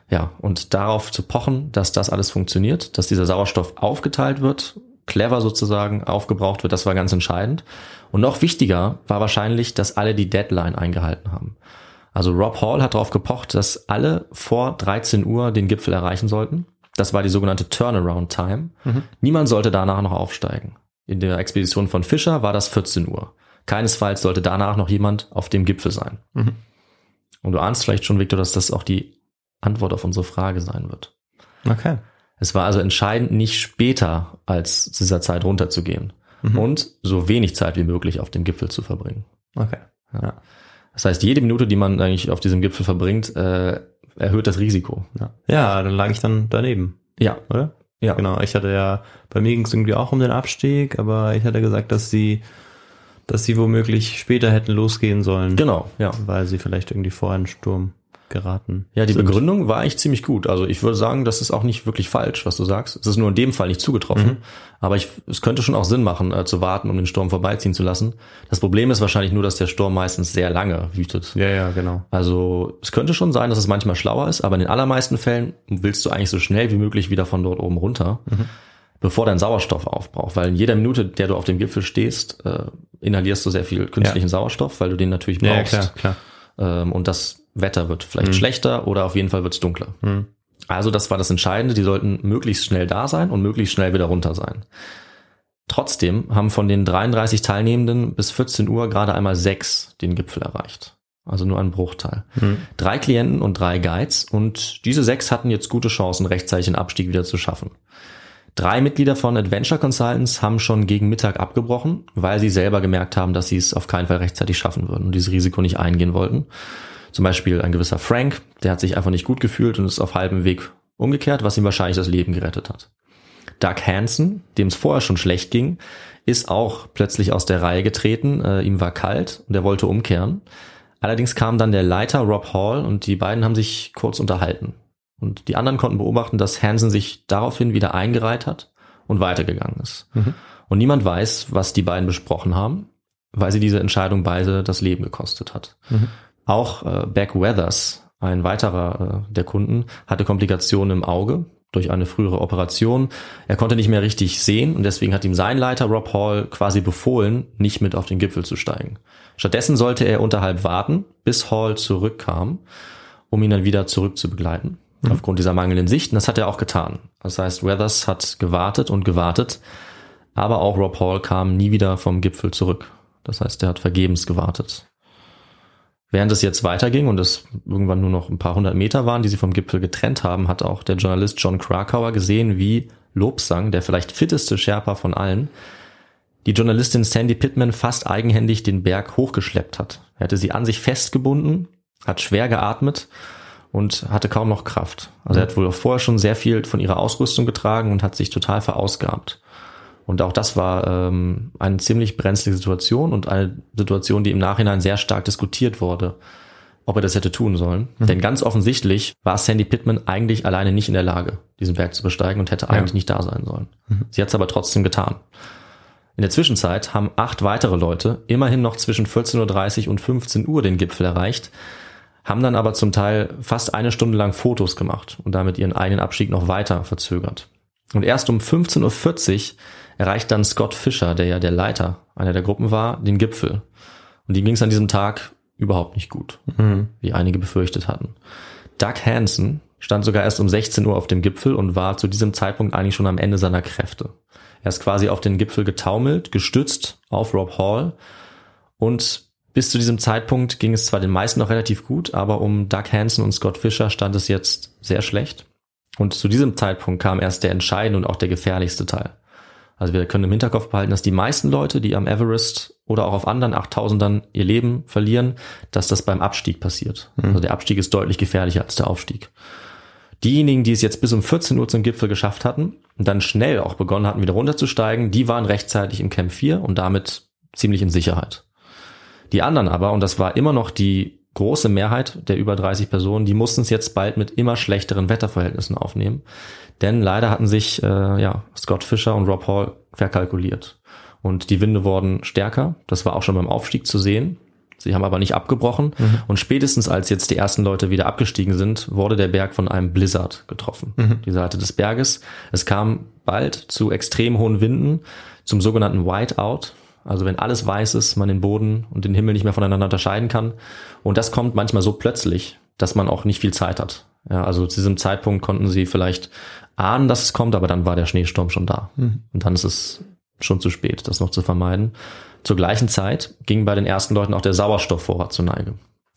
Ja, und darauf zu pochen, dass das alles funktioniert, dass dieser Sauerstoff aufgeteilt wird, clever sozusagen aufgebraucht wird, das war ganz entscheidend. Und noch wichtiger war wahrscheinlich, dass alle die Deadline eingehalten haben. Also Rob Hall hat darauf gepocht, dass alle vor 13 Uhr den Gipfel erreichen sollten. Das war die sogenannte Turnaround Time. Niemand sollte danach noch aufsteigen. In der Expedition von Fischer war das 14 Uhr. Keinesfalls sollte danach noch jemand auf dem Gipfel sein. Und du ahnst vielleicht schon, Victor, dass das auch die Antwort auf unsere Frage sein wird. Okay. Es war also entscheidend, nicht später als zu dieser Zeit runterzugehen und so wenig Zeit wie möglich auf dem Gipfel zu verbringen. Okay. Ja. Das heißt, jede Minute, die man eigentlich auf diesem Gipfel verbringt, äh, erhöht das Risiko. Ja. ja, dann lag ich dann daneben, Ja, oder? ja, Genau, ich hatte ja, bei mir ging es irgendwie auch um den Abstieg, aber ich hatte gesagt, dass sie, dass sie womöglich später hätten losgehen sollen. Genau, ja. Weil sie vielleicht irgendwie vor einen Sturm geraten. Ja, die sind. Begründung war eigentlich ziemlich gut. Also ich würde sagen, das ist auch nicht wirklich falsch, was du sagst. Es ist nur in dem Fall nicht zugetroffen. Aber ich, es könnte schon auch Sinn machen, äh, zu warten, um den Sturm vorbeiziehen zu lassen. Das Problem ist wahrscheinlich nur, dass der Sturm meistens sehr lange wütet. Ja, ja, genau. Also es könnte schon sein, dass es manchmal schlauer ist, aber in den allermeisten Fällen willst du eigentlich so schnell wie möglich wieder von dort oben runter, bevor dein Sauerstoff aufbraucht. Weil in jeder Minute, der du auf dem Gipfel stehst, äh, inhalierst du sehr viel künstlichen Sauerstoff, weil du den natürlich Ja, ja, brauchst. klar, klar. Ähm, und das Wetter wird vielleicht schlechter oder auf jeden Fall wird es dunkler. Also das war das Entscheidende. Die sollten möglichst schnell da sein und möglichst schnell wieder runter sein. Trotzdem haben von den 33 Teilnehmenden bis 14 Uhr gerade einmal sechs den Gipfel erreicht. Also nur ein Bruchteil. Drei Klienten und drei Guides und diese sechs hatten jetzt gute Chancen, rechtzeitig den Abstieg wieder zu schaffen. Drei Mitglieder von Adventure Consultants haben schon gegen Mittag abgebrochen, weil sie selber gemerkt haben, dass sie es auf keinen Fall rechtzeitig schaffen würden und dieses Risiko nicht eingehen wollten. Zum Beispiel ein gewisser Frank, der hat sich einfach nicht gut gefühlt und ist auf halbem Weg umgekehrt, was ihm wahrscheinlich das Leben gerettet hat. Doug Hansen, dem es vorher schon schlecht ging, ist auch plötzlich aus der Reihe getreten. Äh, ihm war kalt und er wollte umkehren. Allerdings kam dann der Leiter Rob Hall und die beiden haben sich kurz unterhalten. Und die anderen konnten beobachten, dass Hansen sich daraufhin wieder eingereiht hat und weitergegangen ist. Und niemand weiß, was die beiden besprochen haben, weil sie diese Entscheidung beide das Leben gekostet hat. Auch äh, Beck Weathers, ein weiterer äh, der Kunden, hatte Komplikationen im Auge durch eine frühere Operation. Er konnte nicht mehr richtig sehen und deswegen hat ihm sein Leiter Rob Hall quasi befohlen, nicht mit auf den Gipfel zu steigen. Stattdessen sollte er unterhalb warten, bis Hall zurückkam, um ihn dann wieder zurück zu begleiten. Aufgrund dieser mangelnden Sicht. Und das hat er auch getan. Das heißt, Weathers hat gewartet und gewartet, aber auch Rob Hall kam nie wieder vom Gipfel zurück. Das heißt, er hat vergebens gewartet. Während es jetzt weiterging und es irgendwann nur noch ein paar hundert Meter waren, die sie vom Gipfel getrennt haben, hat auch der Journalist John Krakauer gesehen, wie Lobsang, der vielleicht fitteste Sherpa von allen, die Journalistin Sandy Pittman fast eigenhändig den Berg hochgeschleppt hat. Er hatte sie an sich festgebunden, hat schwer geatmet und hatte kaum noch Kraft. Also er hat wohl auch vorher schon sehr viel von ihrer Ausrüstung getragen und hat sich total verausgabt. Und auch das war ähm, eine ziemlich brenzlige Situation und eine Situation, die im Nachhinein sehr stark diskutiert wurde. ob er das hätte tun sollen. Mhm. Denn ganz offensichtlich war Sandy Pittman eigentlich alleine nicht in der Lage, diesen Berg zu besteigen und hätte eigentlich nicht da sein sollen. Mhm. Sie hat es aber trotzdem getan. In der Zwischenzeit haben acht weitere Leute immerhin noch zwischen 14.30 Uhr und 15 Uhr den Gipfel erreicht, haben dann aber zum Teil fast eine Stunde lang Fotos gemacht und damit ihren eigenen Abstieg noch weiter verzögert. Und erst um 15.40 Uhr erreicht dann Scott Fischer, der ja der Leiter einer der Gruppen war, den Gipfel. Und ihm ging es an diesem Tag überhaupt nicht gut, wie einige befürchtet hatten. Doug Hansen stand sogar erst um 16 Uhr auf dem Gipfel und war zu diesem Zeitpunkt eigentlich schon am Ende seiner Kräfte. Er ist quasi auf den Gipfel getaumelt, gestützt auf Rob Hall und bis zu diesem Zeitpunkt ging es zwar den meisten noch relativ gut, aber um Doug Hansen und Scott Fischer stand es jetzt sehr schlecht. Und zu diesem Zeitpunkt kam erst der entscheidende und auch der gefährlichste Teil. Also wir können im Hinterkopf behalten, dass die meisten Leute, die am Everest oder auch auf anderen 8000ern ihr Leben verlieren, dass das beim Abstieg passiert. Also der Abstieg ist deutlich gefährlicher als der Aufstieg. Diejenigen, die es jetzt bis um 14 Uhr zum Gipfel geschafft hatten und dann schnell auch begonnen hatten, wieder runterzusteigen, die waren rechtzeitig im Camp 4 und damit ziemlich in Sicherheit. Die anderen aber, und das war immer noch die große Mehrheit der über 30 Personen, die mussten es jetzt bald mit immer schlechteren Wetterverhältnissen aufnehmen. Denn leider hatten sich äh, ja, Scott Fischer und Rob Hall verkalkuliert. Und die Winde wurden stärker. Das war auch schon beim Aufstieg zu sehen. Sie haben aber nicht abgebrochen. Und spätestens als jetzt die ersten Leute wieder abgestiegen sind, wurde der Berg von einem Blizzard getroffen. Die Seite des Berges. Es kam bald zu extrem hohen Winden, zum sogenannten Whiteout. Also wenn alles weiß ist, man den Boden und den Himmel nicht mehr voneinander unterscheiden kann. Und das kommt manchmal so plötzlich, dass man auch nicht viel Zeit hat. Ja, also zu diesem Zeitpunkt konnten sie vielleicht ahnen, dass es kommt, aber dann war der Schneesturm schon da. Und dann ist es schon zu spät, das noch zu vermeiden. Zur gleichen Zeit ging bei den ersten Leuten auch der Sauerstoffvorrat zur Neige.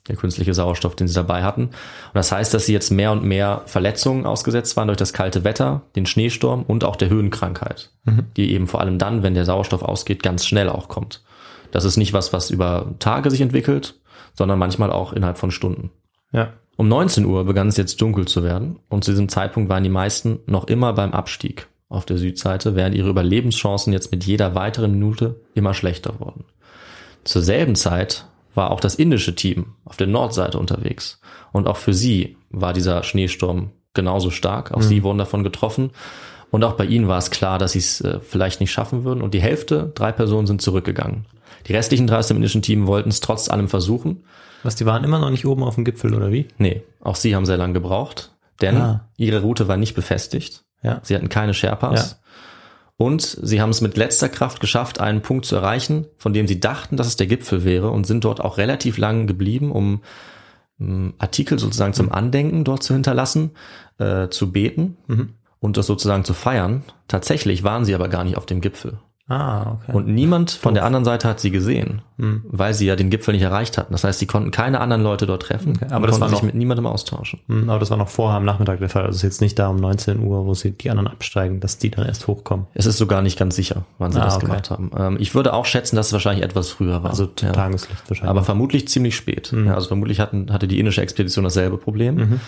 Der künstliche Sauerstoff, den sie dabei hatten. Und das heißt, dass sie jetzt mehr und mehr Verletzungen ausgesetzt waren durch das kalte Wetter, den Schneesturm und auch der Höhenkrankheit, die eben vor allem dann, wenn der Sauerstoff ausgeht, ganz schnell auch kommt. Das ist nicht was, was über Tage sich entwickelt, sondern manchmal auch innerhalb von Stunden. Ja. Um 19 Uhr begann es jetzt dunkel zu werden und zu diesem Zeitpunkt waren die meisten noch immer beim Abstieg auf der Südseite, während ihre Überlebenschancen jetzt mit jeder weiteren Minute immer schlechter wurden. Zur selben Zeit war auch das indische Team auf der Nordseite unterwegs und auch für sie war dieser Schneesturm genauso stark. Auch sie wurden davon getroffen und auch bei ihnen war es klar, dass sie es äh, vielleicht nicht schaffen würden und die Hälfte, drei Personen sind zurückgegangen. Die restlichen drei aus dem indischen Team wollten es trotz allem versuchen Was, die waren immer noch nicht oben auf dem Gipfel, oder wie? Nee, auch sie haben sehr lange gebraucht, denn Ah. ihre Route war nicht befestigt. Ja. Sie hatten keine Sherpas. Und sie haben es mit letzter Kraft geschafft, einen Punkt zu erreichen, von dem sie dachten, dass es der Gipfel wäre und sind dort auch relativ lang geblieben, um ähm, Artikel sozusagen zum Andenken dort zu hinterlassen, äh, zu beten und das sozusagen zu feiern. Tatsächlich waren sie aber gar nicht auf dem Gipfel. Ah, okay. Und niemand von der anderen Seite hat sie gesehen, weil sie ja den Gipfel nicht erreicht hatten. Das heißt, sie konnten keine anderen Leute dort treffen, Okay, aber das konnten war sich noch- mit niemandem austauschen. Hm, Aber das war noch vorher am Nachmittag der Fall. Also es ist jetzt nicht da um 19 Uhr, wo sie die anderen absteigen, dass die dann erst hochkommen. Es ist sogar nicht ganz sicher, wann sie Ah, das okay. gemacht haben. Ähm, ich würde auch schätzen, dass es wahrscheinlich etwas früher war. Also Ja. Tageslicht wahrscheinlich. Aber vermutlich ziemlich spät. Ja, also vermutlich hatten, hatte die indische Expedition dasselbe Problem.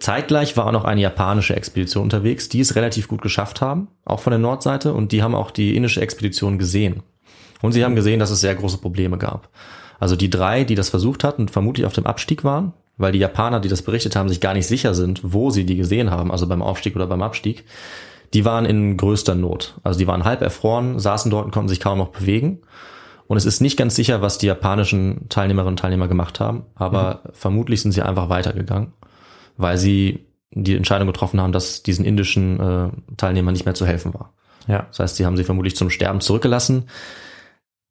Zeitgleich war auch noch eine japanische Expedition unterwegs, die es relativ gut geschafft haben, auch von der Nordseite, und die haben auch die indische Expedition gesehen. Und sie haben gesehen, dass es sehr große Probleme gab. Also die drei, die das versucht hatten, vermutlich auf dem Abstieg waren, weil die Japaner, die das berichtet haben, sich gar nicht sicher sind, wo sie die gesehen haben, also beim Aufstieg oder beim Abstieg, die waren in größter Not. Also die waren halb erfroren, saßen dort und konnten sich kaum noch bewegen. Und es ist nicht ganz sicher, was die japanischen Teilnehmerinnen und Teilnehmer gemacht haben, aber vermutlich sind sie einfach weitergegangen, weil sie die Entscheidung getroffen haben, dass diesen indischen äh, Teilnehmern nicht mehr zu helfen war. ja. Das heißt, sie haben sie vermutlich zum Sterben zurückgelassen.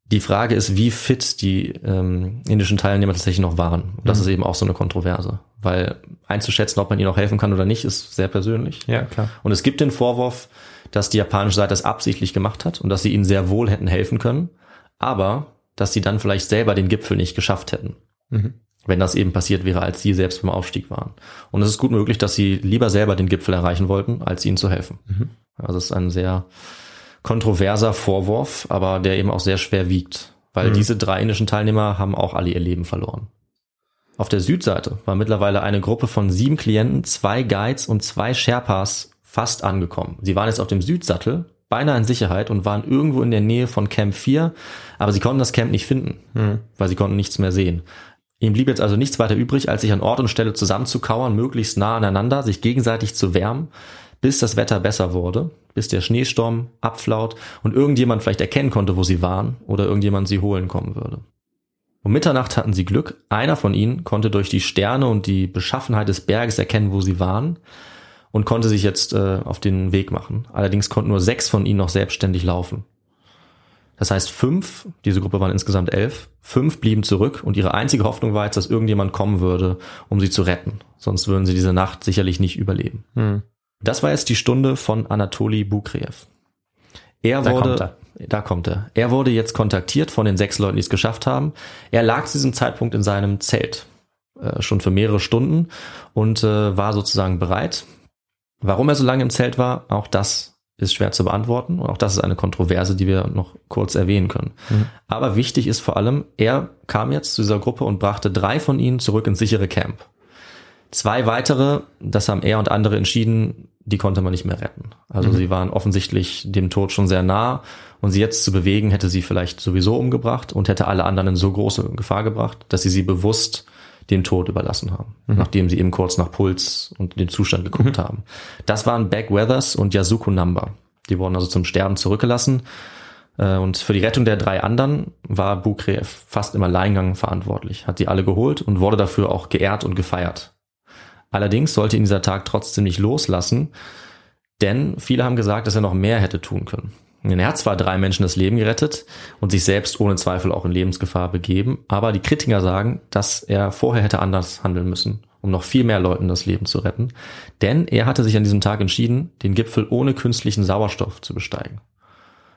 Die Frage ist, wie fit die ähm, indischen Teilnehmer tatsächlich noch waren. Und das ist eben auch so eine Kontroverse, weil einzuschätzen, ob man ihnen auch helfen kann oder nicht, ist sehr persönlich. Ja, klar. Und es gibt den Vorwurf, dass die japanische Seite das absichtlich gemacht hat und dass sie ihnen sehr wohl hätten helfen können, aber dass sie dann vielleicht selber den Gipfel nicht geschafft hätten. Wenn das eben passiert wäre, als sie selbst beim Aufstieg waren. Und es ist gut möglich, dass sie lieber selber den Gipfel erreichen wollten, als ihnen zu helfen. Also es ist ein sehr kontroverser Vorwurf, aber der eben auch sehr schwer wiegt, weil diese drei indischen Teilnehmer haben auch alle ihr Leben verloren. Auf der Südseite war mittlerweile eine Gruppe von sieben Klienten, zwei Guides und zwei Sherpas fast angekommen. Sie waren jetzt auf dem Südsattel, beinahe in Sicherheit und waren irgendwo in der Nähe von Camp 4, aber sie konnten das Camp nicht finden, weil sie konnten nichts mehr sehen. Ihm blieb jetzt also nichts weiter übrig, als sich an Ort und Stelle zusammenzukauern, möglichst nah aneinander, sich gegenseitig zu wärmen, bis das Wetter besser wurde, bis der Schneesturm abflaut und irgendjemand vielleicht erkennen konnte, wo sie waren oder irgendjemand sie holen kommen würde. Um Mitternacht hatten sie Glück. Einer von ihnen konnte durch die Sterne und die Beschaffenheit des Berges erkennen, wo sie waren und konnte sich jetzt äh, auf den Weg machen. Allerdings konnten nur sechs von ihnen noch selbstständig laufen. Das heißt, fünf, diese Gruppe waren insgesamt elf, fünf blieben zurück und ihre einzige Hoffnung war jetzt, dass irgendjemand kommen würde, um sie zu retten. Sonst würden sie diese Nacht sicherlich nicht überleben. Hm. Das war jetzt die Stunde von Anatoli Bukreev. Er Da wurde, kommt er. da kommt er. Er wurde jetzt kontaktiert von den sechs Leuten, die es geschafft haben. Er lag zu diesem Zeitpunkt in seinem Zelt, äh, schon für mehrere Stunden und äh, war sozusagen bereit. Warum er so lange im Zelt war, auch das ist schwer zu beantworten. Und auch das ist eine Kontroverse, die wir noch kurz erwähnen können. Aber wichtig ist vor allem, er kam jetzt zu dieser Gruppe und brachte drei von ihnen zurück ins sichere Camp. Zwei weitere, das haben er und andere entschieden, die konnte man nicht mehr retten. Also sie waren offensichtlich dem Tod schon sehr nah und sie jetzt zu bewegen, hätte sie vielleicht sowieso umgebracht und hätte alle anderen in so große Gefahr gebracht, dass sie sie bewusst dem Tod überlassen haben, nachdem sie eben kurz nach Puls und dem Zustand geguckt haben. Das waren Beck Weathers und Yasuko Number. Die wurden also zum Sterben zurückgelassen. Äh, Und für die Rettung der drei anderen war Bukreev fast im Alleingang verantwortlich, hat die alle geholt und wurde dafür auch geehrt und gefeiert. Allerdings sollte ihn dieser Tag trotzdem nicht loslassen, denn viele haben gesagt, dass er noch mehr hätte tun können. Er hat zwar drei Menschen das Leben gerettet und sich selbst ohne Zweifel auch in Lebensgefahr begeben, aber die Kritiker sagen, dass er vorher hätte anders handeln müssen, um noch viel mehr Leuten das Leben zu retten. Denn er hatte sich an diesem Tag entschieden, den Gipfel ohne künstlichen Sauerstoff zu besteigen.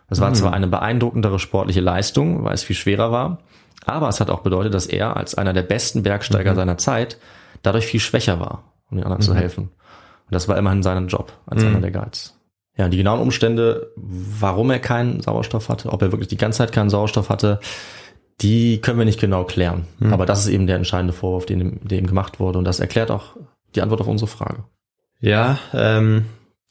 Das war zwar eine beeindruckendere sportliche Leistung, weil es viel schwerer war, aber es hat auch bedeutet, dass er als einer der besten Bergsteiger seiner Zeit dadurch viel schwächer war, um den anderen zu helfen. Und das war immerhin sein Job als einer der Guides. Ja, die genauen Umstände, warum er keinen Sauerstoff hatte, ob er wirklich die ganze Zeit keinen Sauerstoff hatte, die können wir nicht genau klären. Aber das ist eben der entscheidende Vorwurf, den, ihm- der ihm gemacht wurde. Und das erklärt auch die Antwort auf unsere Frage. Ja, ähm,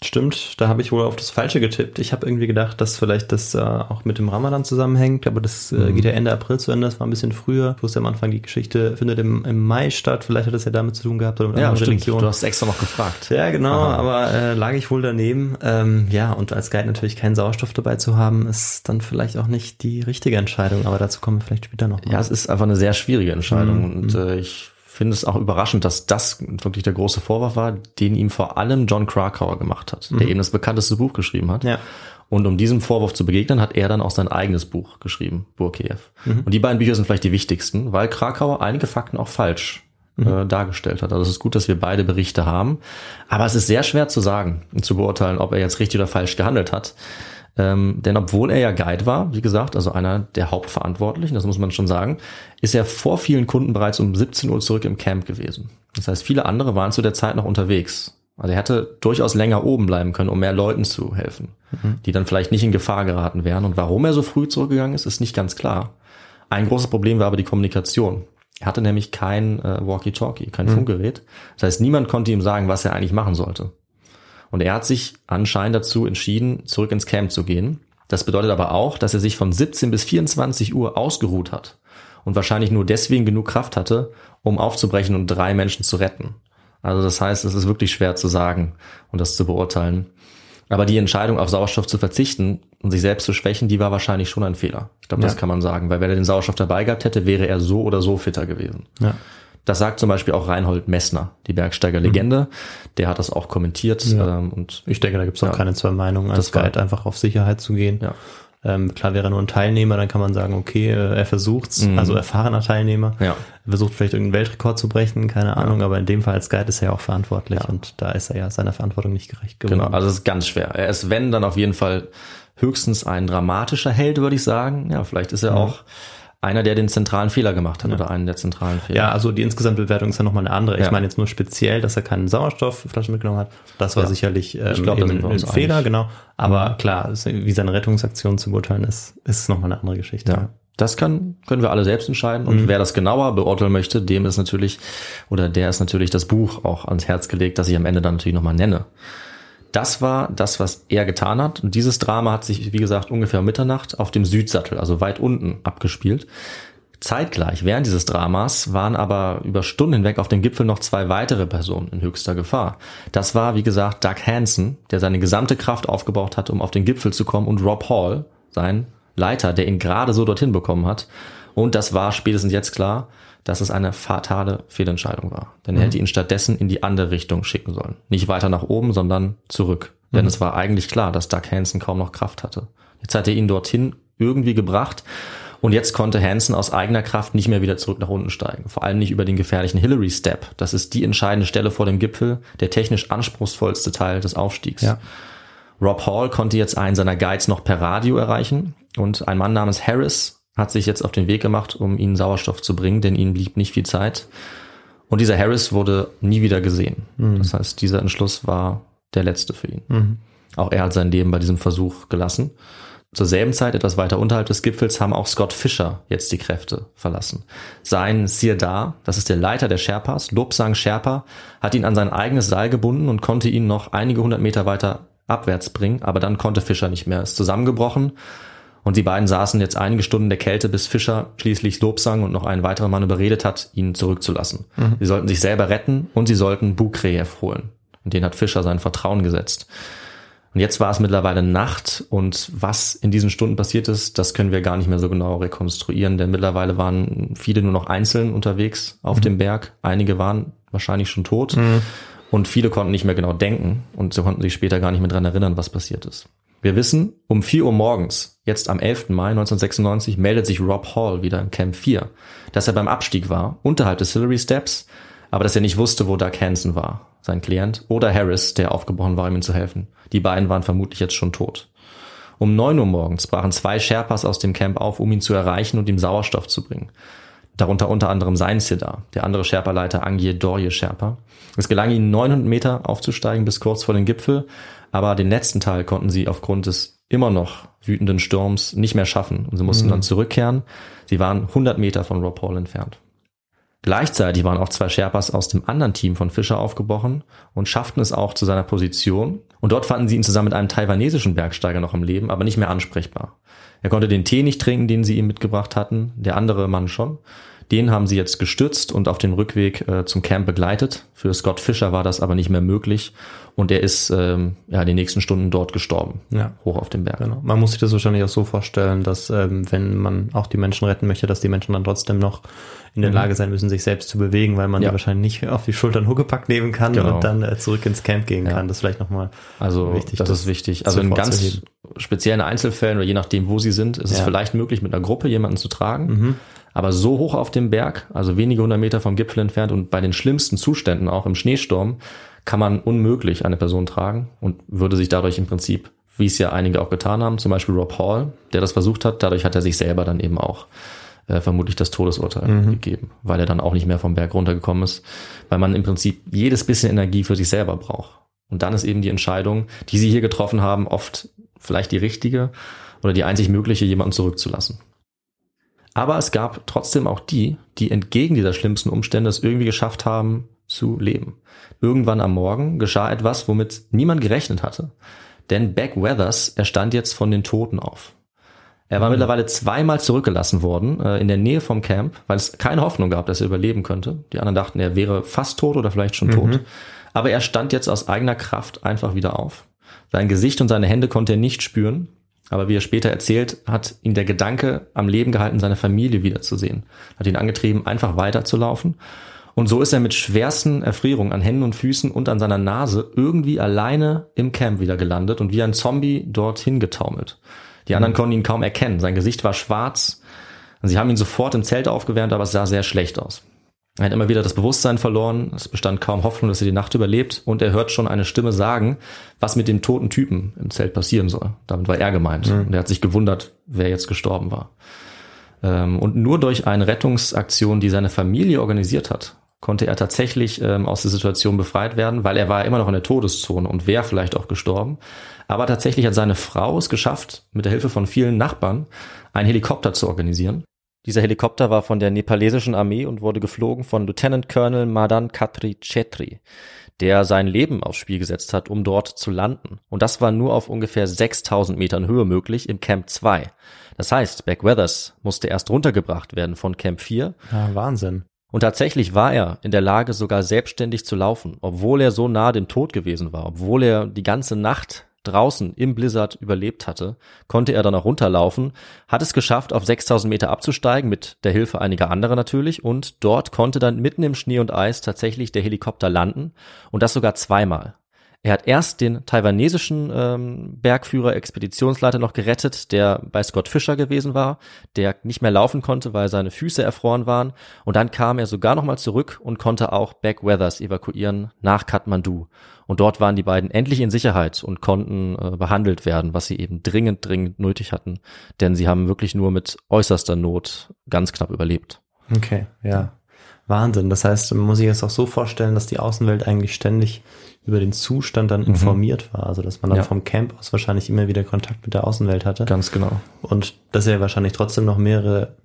stimmt. Da habe ich wohl auf das Falsche getippt. Ich habe irgendwie gedacht, dass vielleicht das äh, auch mit dem Ramadan zusammenhängt, aber das äh, geht ja Ende April zu Ende. Das war ein bisschen früher. Ich wusste am Anfang, die Geschichte findet im, im Mai statt. Vielleicht hat das ja damit zu tun gehabt oder mit anderen Religionen. Du hast extra noch gefragt. Ja, genau, Aha. aber äh, lag ich wohl daneben. Ähm, ja, und als Guide natürlich keinen Sauerstoff dabei zu haben, ist dann vielleicht auch nicht die richtige Entscheidung, aber dazu kommen wir vielleicht später noch. Ja, es ist einfach eine sehr schwierige Entscheidung und äh, ich finde es auch überraschend, dass das wirklich der große Vorwurf war, den ihm vor allem John Krakauer gemacht hat, der eben das bekannteste Buch geschrieben hat. Ja. Und um diesem Vorwurf zu begegnen, hat er dann auch sein eigenes Buch geschrieben, Burkeev. Und die beiden Bücher sind vielleicht die wichtigsten, weil Krakauer einige Fakten auch falsch äh, dargestellt hat. Also es ist gut, dass wir beide Berichte haben. Aber es ist sehr schwer zu sagen und zu beurteilen, ob er jetzt richtig oder falsch gehandelt hat. Ähm, denn obwohl er ja Guide war, wie gesagt, also einer der Hauptverantwortlichen, das muss man schon sagen, ist er vor vielen Kunden bereits um 17 Uhr zurück im Camp gewesen. Das heißt, viele andere waren zu der Zeit noch unterwegs. Also er hätte durchaus länger oben bleiben können, um mehr Leuten zu helfen, die dann vielleicht nicht in Gefahr geraten wären. Und warum er so früh zurückgegangen ist, ist nicht ganz klar. Ein großes Problem war aber die Kommunikation. Er hatte nämlich kein äh, Walkie-Talkie, kein Funkgerät. Das heißt, niemand konnte ihm sagen, was er eigentlich machen sollte. Und er hat sich anscheinend dazu entschieden, zurück ins Camp zu gehen. Das bedeutet aber auch, dass er sich von 17 bis 24 Uhr ausgeruht hat und wahrscheinlich nur deswegen genug Kraft hatte, um aufzubrechen und drei Menschen zu retten. Also das heißt, es ist wirklich schwer zu sagen und das zu beurteilen. Aber die Entscheidung, auf Sauerstoff zu verzichten und sich selbst zu schwächen, die war wahrscheinlich schon ein Fehler. Ich glaube, das Ja. kann man sagen, weil wenn er den Sauerstoff dabei gehabt hätte, wäre er so oder so fitter gewesen. Ja. Das sagt zum Beispiel auch Reinhold Messner, die Bergsteigerlegende. Der hat das auch kommentiert. Ja. Ähm, und Ich denke, da gibt es auch Ja. keine zwei Meinungen, als Das war- Guide einfach auf Sicherheit zu gehen. Ja. Ähm, klar wäre er nur ein Teilnehmer, dann kann man sagen, okay, äh, er versucht's, also erfahrener Teilnehmer. Mhm. Ja. Er versucht vielleicht irgendeinen Weltrekord zu brechen, keine Ahnung, aber in dem Fall als Guide ist er ja auch verantwortlich und da ist er ja seiner Verantwortung nicht gerecht geworden. Genau, also es ist ganz schwer. Er ist, wenn, dann auf jeden Fall höchstens ein dramatischer Held, würde ich sagen. Ja, vielleicht ist er auch einer, der den zentralen Fehler gemacht hat oder einen der zentralen Fehler. Ja, also die insgesamte Bewertung ist ja nochmal eine andere. Ich Ja. meine jetzt nur speziell, dass er keine Sauerstoffflaschen mitgenommen hat. Das war Ja. sicherlich ähm, Ich glaub, eben ein Fehler, genau. Aber klar, es- wie seine Rettungsaktion zu beurteilen ist, ist nochmal eine andere Geschichte. Ja. Das kann, können wir alle selbst entscheiden. Und wer das genauer beurteilen möchte, dem ist natürlich, oder der ist natürlich das Buch auch ans Herz gelegt, das ich am Ende dann natürlich nochmal nenne. Das war das, was er getan hat. Und dieses Drama hat sich, wie gesagt, ungefähr um Mitternacht auf dem Südsattel, also weit unten, abgespielt. Zeitgleich während dieses Dramas waren aber über Stunden hinweg auf dem Gipfel noch zwei weitere Personen in höchster Gefahr. Das war, wie gesagt, Doug Hansen, der seine gesamte Kraft aufgebraucht hat, um auf den Gipfel zu kommen, und Rob Hall, sein Leiter, der ihn gerade so dorthin bekommen hat. Und das war spätestens jetzt klar, dass es eine fatale Fehlentscheidung war. Denn er Mhm. hätte ihn stattdessen in die andere Richtung schicken sollen. Nicht weiter nach oben, sondern zurück. Denn Mhm. es war eigentlich klar, dass Doug Hansen kaum noch Kraft hatte. Jetzt hat er ihn dorthin irgendwie gebracht und jetzt konnte Hansen aus eigener Kraft nicht mehr wieder zurück nach unten steigen. Vor allem nicht über den gefährlichen Hillary Step. Das ist die entscheidende Stelle vor dem Gipfel, der technisch anspruchsvollste Teil des Aufstiegs. Ja. Rob Hall konnte jetzt einen seiner Guides noch per Radio erreichen und ein Mann namens Harris hat sich jetzt auf den Weg gemacht, um ihnen Sauerstoff zu bringen, denn ihnen blieb nicht viel Zeit. Und dieser Harris wurde nie wieder gesehen. Das heißt, dieser Entschluss war der letzte für ihn. Auch er hat sein Leben bei diesem Versuch gelassen. Zur selben Zeit, etwas weiter unterhalb des Gipfels, haben auch Scott Fischer jetzt die Kräfte verlassen. Sein Sirdar, das ist der Leiter der Sherpas, Lobsang Sherpa, hat ihn an sein eigenes Seil gebunden und konnte ihn noch einige hundert Meter weiter abwärts bringen, aber dann konnte Fischer nicht mehr, ist zusammengebrochen und die beiden saßen jetzt einige Stunden der Kälte, bis Fischer schließlich Lobsang und noch einen weiteren Mann überredet hat, ihn zurückzulassen. Sie sollten sich selber retten und sie sollten Bukrejew holen. Und den hat Fischer sein Vertrauen gesetzt. Und jetzt war es mittlerweile Nacht und was in diesen Stunden passiert ist, das können wir gar nicht mehr so genau rekonstruieren, denn mittlerweile waren viele nur noch einzeln unterwegs auf dem Berg. Einige waren wahrscheinlich schon tot und viele konnten nicht mehr genau denken und sie konnten sich später gar nicht mehr dran erinnern, was passiert ist. Wir wissen, um 4 Uhr morgens, jetzt am 11. Mai 1996, meldet sich Rob Hall wieder im Camp 4, dass er beim Abstieg war, unterhalb des Hillary Steps, aber dass er nicht wusste, wo Doug Hansen war, sein Klient, oder Harris, der aufgebrochen war, um ihm zu helfen. Die beiden waren vermutlich jetzt schon tot. Um 9 Uhr morgens brachen zwei Sherpas aus dem Camp auf, um ihn zu erreichen und ihm Sauerstoff zu bringen. Darunter unter anderem sein Siddha, der andere Sherpa-Leiter Angye Dorje Sherpa. Es gelang ihnen 900 Meter aufzusteigen bis kurz vor den Gipfel, aber den letzten Teil konnten sie aufgrund des immer noch wütenden Sturms nicht mehr schaffen und sie mussten dann zurückkehren. Sie waren 100 Meter von Rob Hall entfernt. Gleichzeitig waren auch zwei Sherpas aus dem anderen Team von Fischer aufgebrochen und schafften es auch zu seiner Position. Und dort fanden sie ihn zusammen mit einem taiwanesischen Bergsteiger noch im Leben, aber nicht mehr ansprechbar. Er konnte den Tee nicht trinken, den sie ihm mitgebracht hatten, der andere Mann schon. Den haben sie jetzt gestützt und auf dem Rückweg äh, zum Camp begleitet. Für Scott Fischer war das aber nicht mehr möglich und er ist ähm, ja die nächsten Stunden dort gestorben, Ja. hoch auf dem Berg. Genau. Man muss sich das wahrscheinlich auch so vorstellen, dass ähm, wenn man auch die Menschen retten möchte, dass die Menschen dann trotzdem noch in der Lage sein müssen, sich selbst zu bewegen, weil man Mhm. Ja. die wahrscheinlich nicht auf die Schultern Huckepack nehmen kann Genau. und dann äh, zurück ins Camp gehen Ja. kann. Das ist vielleicht nochmal Also Wichtig, das, das ist wichtig. Also in ganz speziellen Einzelfällen oder je nachdem, wo sie sind, ist es vielleicht möglich, mit einer Gruppe jemanden zu tragen. Mhm. Aber so hoch auf dem Berg, also wenige hundert Meter vom Gipfel entfernt und bei den schlimmsten Zuständen auch im Schneesturm, kann man unmöglich eine Person tragen und würde sich dadurch im Prinzip, wie es ja einige auch getan haben, zum Beispiel Rob Hall, der das versucht hat, dadurch hat er sich selber dann eben auch äh, vermutlich das Todesurteil Mhm. gegeben, weil er dann auch nicht mehr vom Berg runtergekommen ist, weil man im Prinzip jedes bisschen Energie für sich selber braucht. Und dann ist eben die Entscheidung, die sie hier getroffen haben, oft vielleicht die richtige oder die einzig mögliche, jemanden zurückzulassen. Aber es gab trotzdem auch die, die entgegen dieser schlimmsten Umstände es irgendwie geschafft haben zu leben. Irgendwann am Morgen geschah etwas, womit niemand gerechnet hatte. Denn Beck Weathers, er stand jetzt von den Toten auf. Er war mittlerweile zweimal zurückgelassen worden äh, in der Nähe vom Camp, weil es keine Hoffnung gab, dass er überleben könnte. Die anderen dachten, er wäre fast tot oder vielleicht schon tot. Aber er stand jetzt aus eigener Kraft einfach wieder auf. Sein Gesicht und seine Hände konnte er nicht spüren. Aber wie er später erzählt, hat ihn der Gedanke am Leben gehalten, seine Familie wiederzusehen. Hat ihn angetrieben, einfach weiterzulaufen. Und so ist er mit schwersten Erfrierungen an Händen und Füßen und an seiner Nase irgendwie alleine im Camp wieder gelandet und wie ein Zombie dorthin getaumelt. Die anderen konnten ihn kaum erkennen. Sein Gesicht war schwarz. Sie haben ihn sofort im Zelt aufgewärmt, aber es sah sehr schlecht aus. Er hat immer wieder das Bewusstsein verloren. Es bestand kaum Hoffnung, dass er die Nacht überlebt. Und er hört schon eine Stimme sagen, was mit dem toten Typen im Zelt passieren soll. Damit war er gemeint. Und er hat sich gewundert, wer jetzt gestorben war. Ähm, Und nur durch eine Rettungsaktion, die seine Familie organisiert hat, konnte er tatsächlich ähm, aus der Situation befreit werden, weil er war immer noch in der Todeszone und wäre vielleicht auch gestorben. Aber tatsächlich hat seine Frau es geschafft, mit der Hilfe von vielen Nachbarn einen Helikopter zu organisieren. Dieser Helikopter war von der nepalesischen Armee und wurde geflogen von Lieutenant Colonel Madan Khatri Chetri. der sein Leben aufs Spiel gesetzt hat, um dort zu landen. Und das war nur auf ungefähr 6000 Metern Höhe möglich im Camp 2. Das heißt, Beck Weathers musste erst runtergebracht werden von Camp 4. Ja, Wahnsinn. Und tatsächlich war er in der Lage, sogar selbstständig zu laufen, obwohl er so nah dem Tod gewesen war, obwohl er die ganze Nacht draußen im Blizzard überlebt hatte, konnte er dann auch runterlaufen, hat es geschafft, auf 6000 Meter abzusteigen, mit der Hilfe einiger anderer natürlich, und dort konnte dann mitten im Schnee und Eis tatsächlich der Helikopter landen, und das sogar zweimal. Er hat erst den taiwanesischen ähm, Bergführer, Expeditionsleiter noch gerettet, der bei Scott Fischer gewesen war, der nicht mehr laufen konnte, weil seine Füße erfroren waren. Und dann kam er sogar nochmal zurück und konnte auch Beck Weathers evakuieren nach Kathmandu. Und dort waren die beiden endlich in Sicherheit und konnten äh, behandelt werden, was sie eben dringend, dringend nötig hatten. Denn sie haben wirklich nur mit äußerster Not ganz knapp überlebt. Okay, ja. Wahnsinn. Das heißt, man muss sich das auch so vorstellen, dass die Außenwelt eigentlich ständig über den Zustand dann informiert war. Also dass man dann Ja. vom Camp aus wahrscheinlich immer wieder Kontakt mit der Außenwelt hatte. Ganz genau. Und dass er wahrscheinlich trotzdem noch mehrere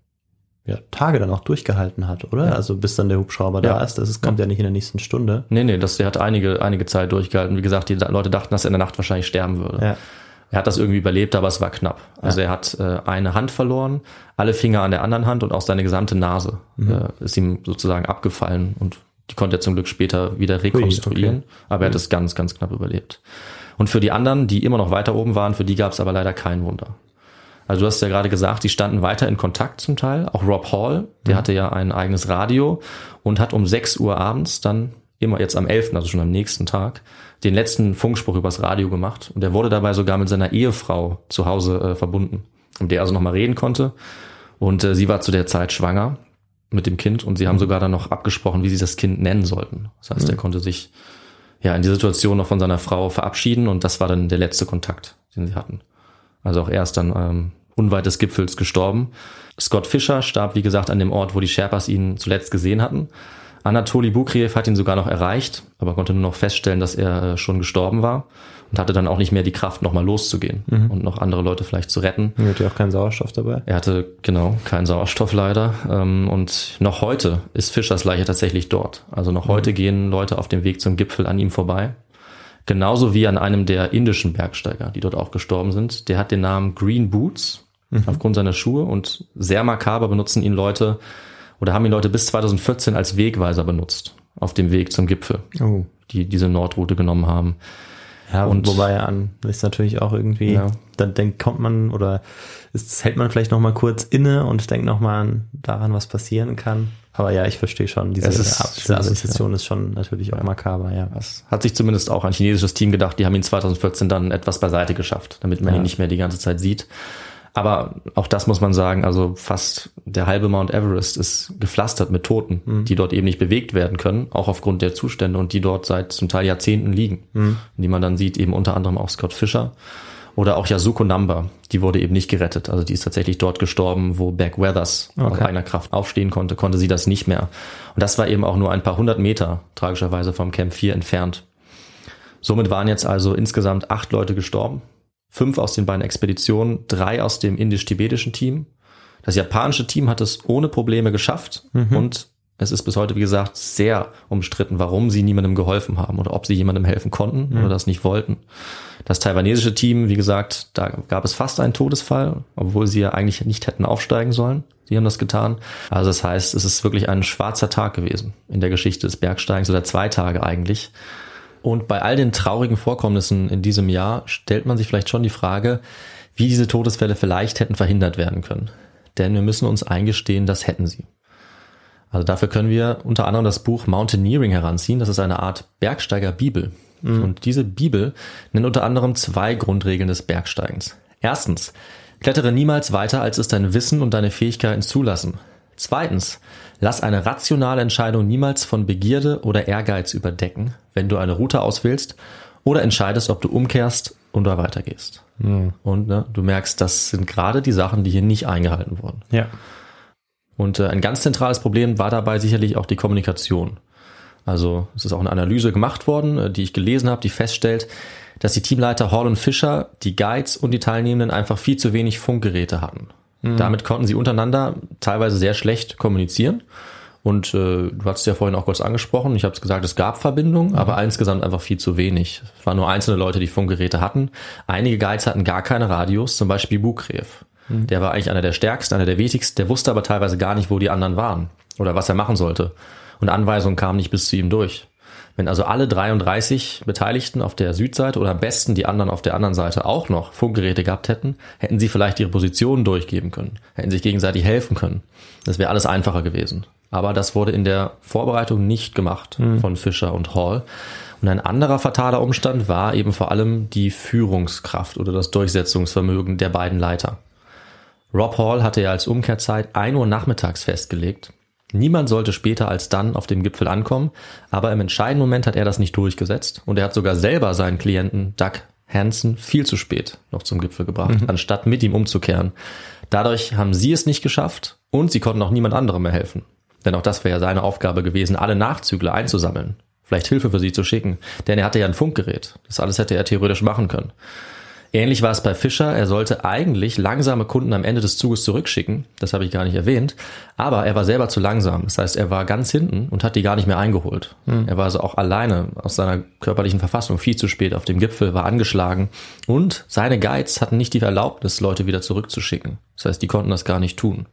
ja, Tage dann auch durchgehalten hat, oder? Ja. Also bis dann der Hubschrauber Ja. da ist. Das kommt ja. nicht in der nächsten Stunde. Nee, nee, das, der hat einige, einige Zeit durchgehalten. Wie gesagt, die Leute dachten, dass er in der Nacht wahrscheinlich sterben würde. Ja. Er hat das irgendwie überlebt, aber es war knapp. Also er hat äh, eine Hand verloren, alle Finger an der anderen Hand und auch seine gesamte Nase äh, ist ihm sozusagen abgefallen und die konnte er zum Glück später wieder rekonstruieren. Aber er hat es ganz, ganz knapp überlebt. Und für die anderen, die immer noch weiter oben waren, für die gab es aber leider kein Wunder. Also du hast ja gerade gesagt, die standen weiter in Kontakt zum Teil. Auch Rob Hall, der hatte ja ein eigenes Radio und hat um 6 Uhr abends dann immer jetzt am 11., also schon am nächsten Tag, den letzten Funkspruch übers Radio gemacht. Und er wurde dabei sogar mit seiner Ehefrau zu Hause äh, verbunden, mit der er also nochmal reden konnte. Und äh, sie war zu der Zeit schwanger mit dem Kind und sie haben sogar dann noch abgesprochen, wie sie das Kind nennen sollten. Das heißt, er konnte sich ja in die Situation noch von seiner Frau verabschieden und das war dann der letzte Kontakt, den sie hatten. Also auch er ist dann ähm, unweit des Gipfels gestorben. Scott Fischer starb, wie gesagt, an dem Ort, wo die Sherpas ihn zuletzt gesehen hatten. Anatoly Bukriev hat ihn sogar noch erreicht, aber konnte nur noch feststellen, dass er äh, schon gestorben war und hatte dann auch nicht mehr die Kraft, nochmal loszugehen und noch andere Leute vielleicht zu retten. Er hat ja auch keinen Sauerstoff dabei. Er hatte genau keinen Sauerstoff leider. Ähm, und noch heute ist Fischers Leiche tatsächlich dort. Also noch heute gehen Leute auf dem Weg zum Gipfel an ihm vorbei. Genauso wie an einem der indischen Bergsteiger, die dort auch gestorben sind. Der hat den Namen Green Boots aufgrund seiner Schuhe und sehr makaber benutzen ihn Leute oder haben ihn Leute bis 2014 als Wegweiser benutzt auf dem Weg zum Gipfel, Oh. die diese Nordroute genommen haben. Ja, Und- wobei an ist natürlich auch irgendwie, Ja. dann denkt, kommt man oder ist, hält man vielleicht noch mal kurz inne und denkt noch mal an, daran, was passieren kann. Aber ja, ich verstehe schon, diese, Es ist diese schwierig, Assoziation ist schon natürlich auch makaber, ja. Das hat sich zumindest auch ein chinesisches Team gedacht, die haben ihn 2014 dann etwas beiseite geschafft, damit man Ja. ihn nicht mehr die ganze Zeit sieht. Aber auch das muss man sagen, also fast der halbe Mount Everest ist gepflastert mit Toten, die dort eben nicht bewegt werden können, auch aufgrund der Zustände und die dort seit zum Teil Jahrzehnten liegen. Die man dann sieht, eben unter anderem auch Scott Fischer oder auch Yasuko Namba, die wurde eben nicht gerettet. Also die ist tatsächlich dort gestorben, wo Beck Weathers aus Okay. eigener Kraft aufstehen konnte, konnte sie das nicht mehr. Und das war eben auch nur ein paar hundert Meter tragischerweise vom Camp 4 entfernt. Somit waren jetzt also insgesamt acht Leute gestorben. Fünf aus den beiden Expeditionen, drei aus dem indisch-tibetischen Team. Das japanische Team hat es ohne Probleme geschafft und es ist bis heute, wie gesagt, sehr umstritten, warum sie niemandem geholfen haben oder ob sie jemandem helfen konnten oder das nicht wollten. Das taiwanesische Team, wie gesagt, da gab es fast einen Todesfall, obwohl sie ja eigentlich nicht hätten aufsteigen sollen. Sie haben das getan. Also das heißt, es ist wirklich ein schwarzer Tag gewesen in der Geschichte des Bergsteigens oder zwei Tage eigentlich. Und bei all den traurigen Vorkommnissen in diesem Jahr stellt man sich vielleicht schon die Frage, wie diese Todesfälle vielleicht hätten verhindert werden können. Denn wir müssen uns eingestehen, das hätten sie. Also dafür können wir unter anderem das Buch Mountaineering heranziehen. Das ist eine Art Bergsteiger-Bibel. Und diese Bibel nennt unter anderem zwei Grundregeln des Bergsteigens. Erstens, klettere niemals weiter, als es dein Wissen und deine Fähigkeiten zulassen. Zweitens, lass eine rationale Entscheidung niemals von Begierde oder Ehrgeiz überdecken, wenn du eine Route auswählst oder entscheidest, ob du umkehrst oder weitergehst. Und ne, du merkst, das sind gerade die Sachen, die hier nicht eingehalten wurden. Ja. Und äh, ein ganz zentrales Problem war dabei sicherlich auch die Kommunikation. Also es ist auch eine Analyse gemacht worden, äh, die ich gelesen habe, die feststellt, dass die Teamleiter Hall und Fischer, die Guides und die Teilnehmenden einfach viel zu wenig Funkgeräte hatten. Damit konnten sie untereinander teilweise sehr schlecht kommunizieren. Und äh, du hast ja vorhin auch kurz angesprochen, ich habe es gesagt, es gab Verbindungen, mhm. aber insgesamt einfach viel zu wenig. Es waren nur einzelne Leute, die Funkgeräte hatten. Einige Guides hatten gar keine Radios, zum Beispiel Bukrev. Mhm. Der war eigentlich einer der stärksten, einer der wichtigsten, der wusste aber teilweise gar nicht, wo die anderen waren oder was er machen sollte. Und Anweisungen kamen nicht bis zu ihm durch. Wenn also alle 33 Beteiligten auf der Südseite oder am besten die anderen auf der anderen Seite auch noch Funkgeräte gehabt hätten, hätten sie vielleicht ihre Positionen durchgeben können, hätten sich gegenseitig helfen können. Das wäre alles einfacher gewesen. Aber das wurde in der Vorbereitung nicht gemacht mhm. von Fischer und Hall. Und ein anderer fataler Umstand war eben vor allem die Führungskraft oder das Durchsetzungsvermögen der beiden Leiter. Rob Hall hatte ja als Umkehrzeit 1 Uhr nachmittags festgelegt Niemand sollte später als dann auf dem Gipfel ankommen, aber im entscheidenden Moment hat er das nicht durchgesetzt und er hat sogar selber seinen Klienten Doug Hansen viel zu spät noch zum Gipfel gebracht, mhm. anstatt mit ihm umzukehren. Dadurch haben sie es nicht geschafft und sie konnten auch niemand anderem mehr helfen. Denn auch das wäre ja seine Aufgabe gewesen, alle Nachzügler einzusammeln, vielleicht Hilfe für sie zu schicken, denn er hatte ja ein Funkgerät. Das alles hätte er theoretisch machen können. Ähnlich war es bei Fischer. Er sollte eigentlich langsame Kunden am Ende des Zuges zurückschicken. Das habe ich gar nicht erwähnt. Aber er war selber zu langsam. Das heißt, er war ganz hinten und hat die gar nicht mehr eingeholt. Hm. Er war also auch alleine aus seiner körperlichen Verfassung viel zu spät auf dem Gipfel, war angeschlagen. Und seine Guides hatten nicht die Erlaubnis, Leute wieder zurückzuschicken. Das heißt, die konnten das gar nicht tun.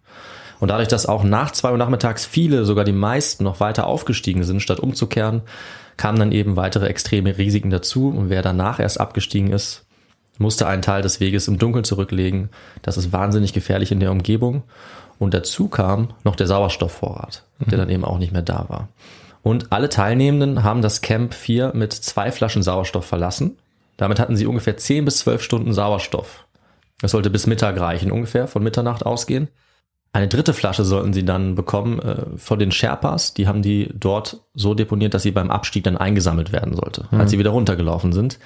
Und dadurch, dass auch nach zwei Uhr nachmittags viele, sogar die meisten, noch weiter aufgestiegen sind, statt umzukehren, kamen dann eben weitere extreme Risiken dazu. Und wer danach erst abgestiegen ist, musste einen Teil des Weges im Dunkeln zurücklegen. Das ist wahnsinnig gefährlich in der Umgebung. Und dazu kam noch der Sauerstoffvorrat, mhm. der dann eben auch nicht mehr da war. Und alle Teilnehmenden haben das Camp 4 mit zwei Flaschen Sauerstoff verlassen. Damit hatten sie ungefähr 10 bis 12 Stunden Sauerstoff. Das sollte bis Mittag reichen, ungefähr von Mitternacht ausgehen. Eine dritte Flasche sollten sie dann bekommen äh, von den Sherpas. Die haben die dort so deponiert, dass sie beim Abstieg dann eingesammelt werden sollte, mhm. als sie wieder runtergelaufen sind.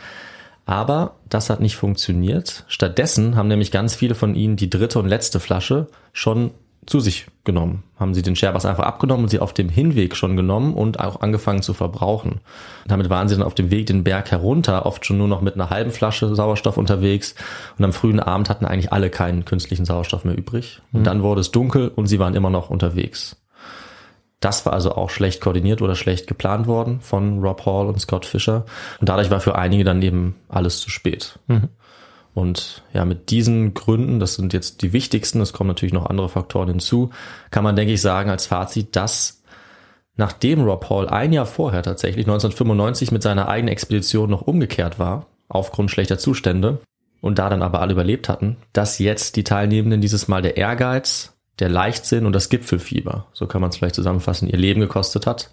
Aber das hat nicht funktioniert. Stattdessen haben nämlich ganz viele von ihnen die dritte und letzte Flasche schon zu sich genommen. Haben sie den Sherpas einfach abgenommen und sie auf dem Hinweg schon genommen und auch angefangen zu verbrauchen. damit waren sie dann auf dem Weg den Berg herunter, oft schon nur noch mit einer halben Flasche Sauerstoff unterwegs. Und am frühen Abend hatten eigentlich alle keinen künstlichen Sauerstoff mehr übrig. Und mhm. dann wurde es dunkel und sie waren immer noch unterwegs. Das war also auch schlecht koordiniert oder schlecht geplant worden von Rob Hall und Scott Fisher. Und dadurch war für einige dann eben alles zu spät. Mhm. Und ja, mit diesen Gründen, das sind jetzt die wichtigsten, es kommen natürlich noch andere Faktoren hinzu, kann man, denke ich, sagen als Fazit, dass nachdem Rob Hall ein Jahr vorher tatsächlich 1995 mit seiner eigenen Expedition noch umgekehrt war, aufgrund schlechter Zustände, und da dann aber alle überlebt hatten, dass jetzt die Teilnehmenden dieses Mal der Ehrgeiz, der Leichtsinn und das Gipfelfieber, so kann man es vielleicht zusammenfassen, ihr Leben gekostet hat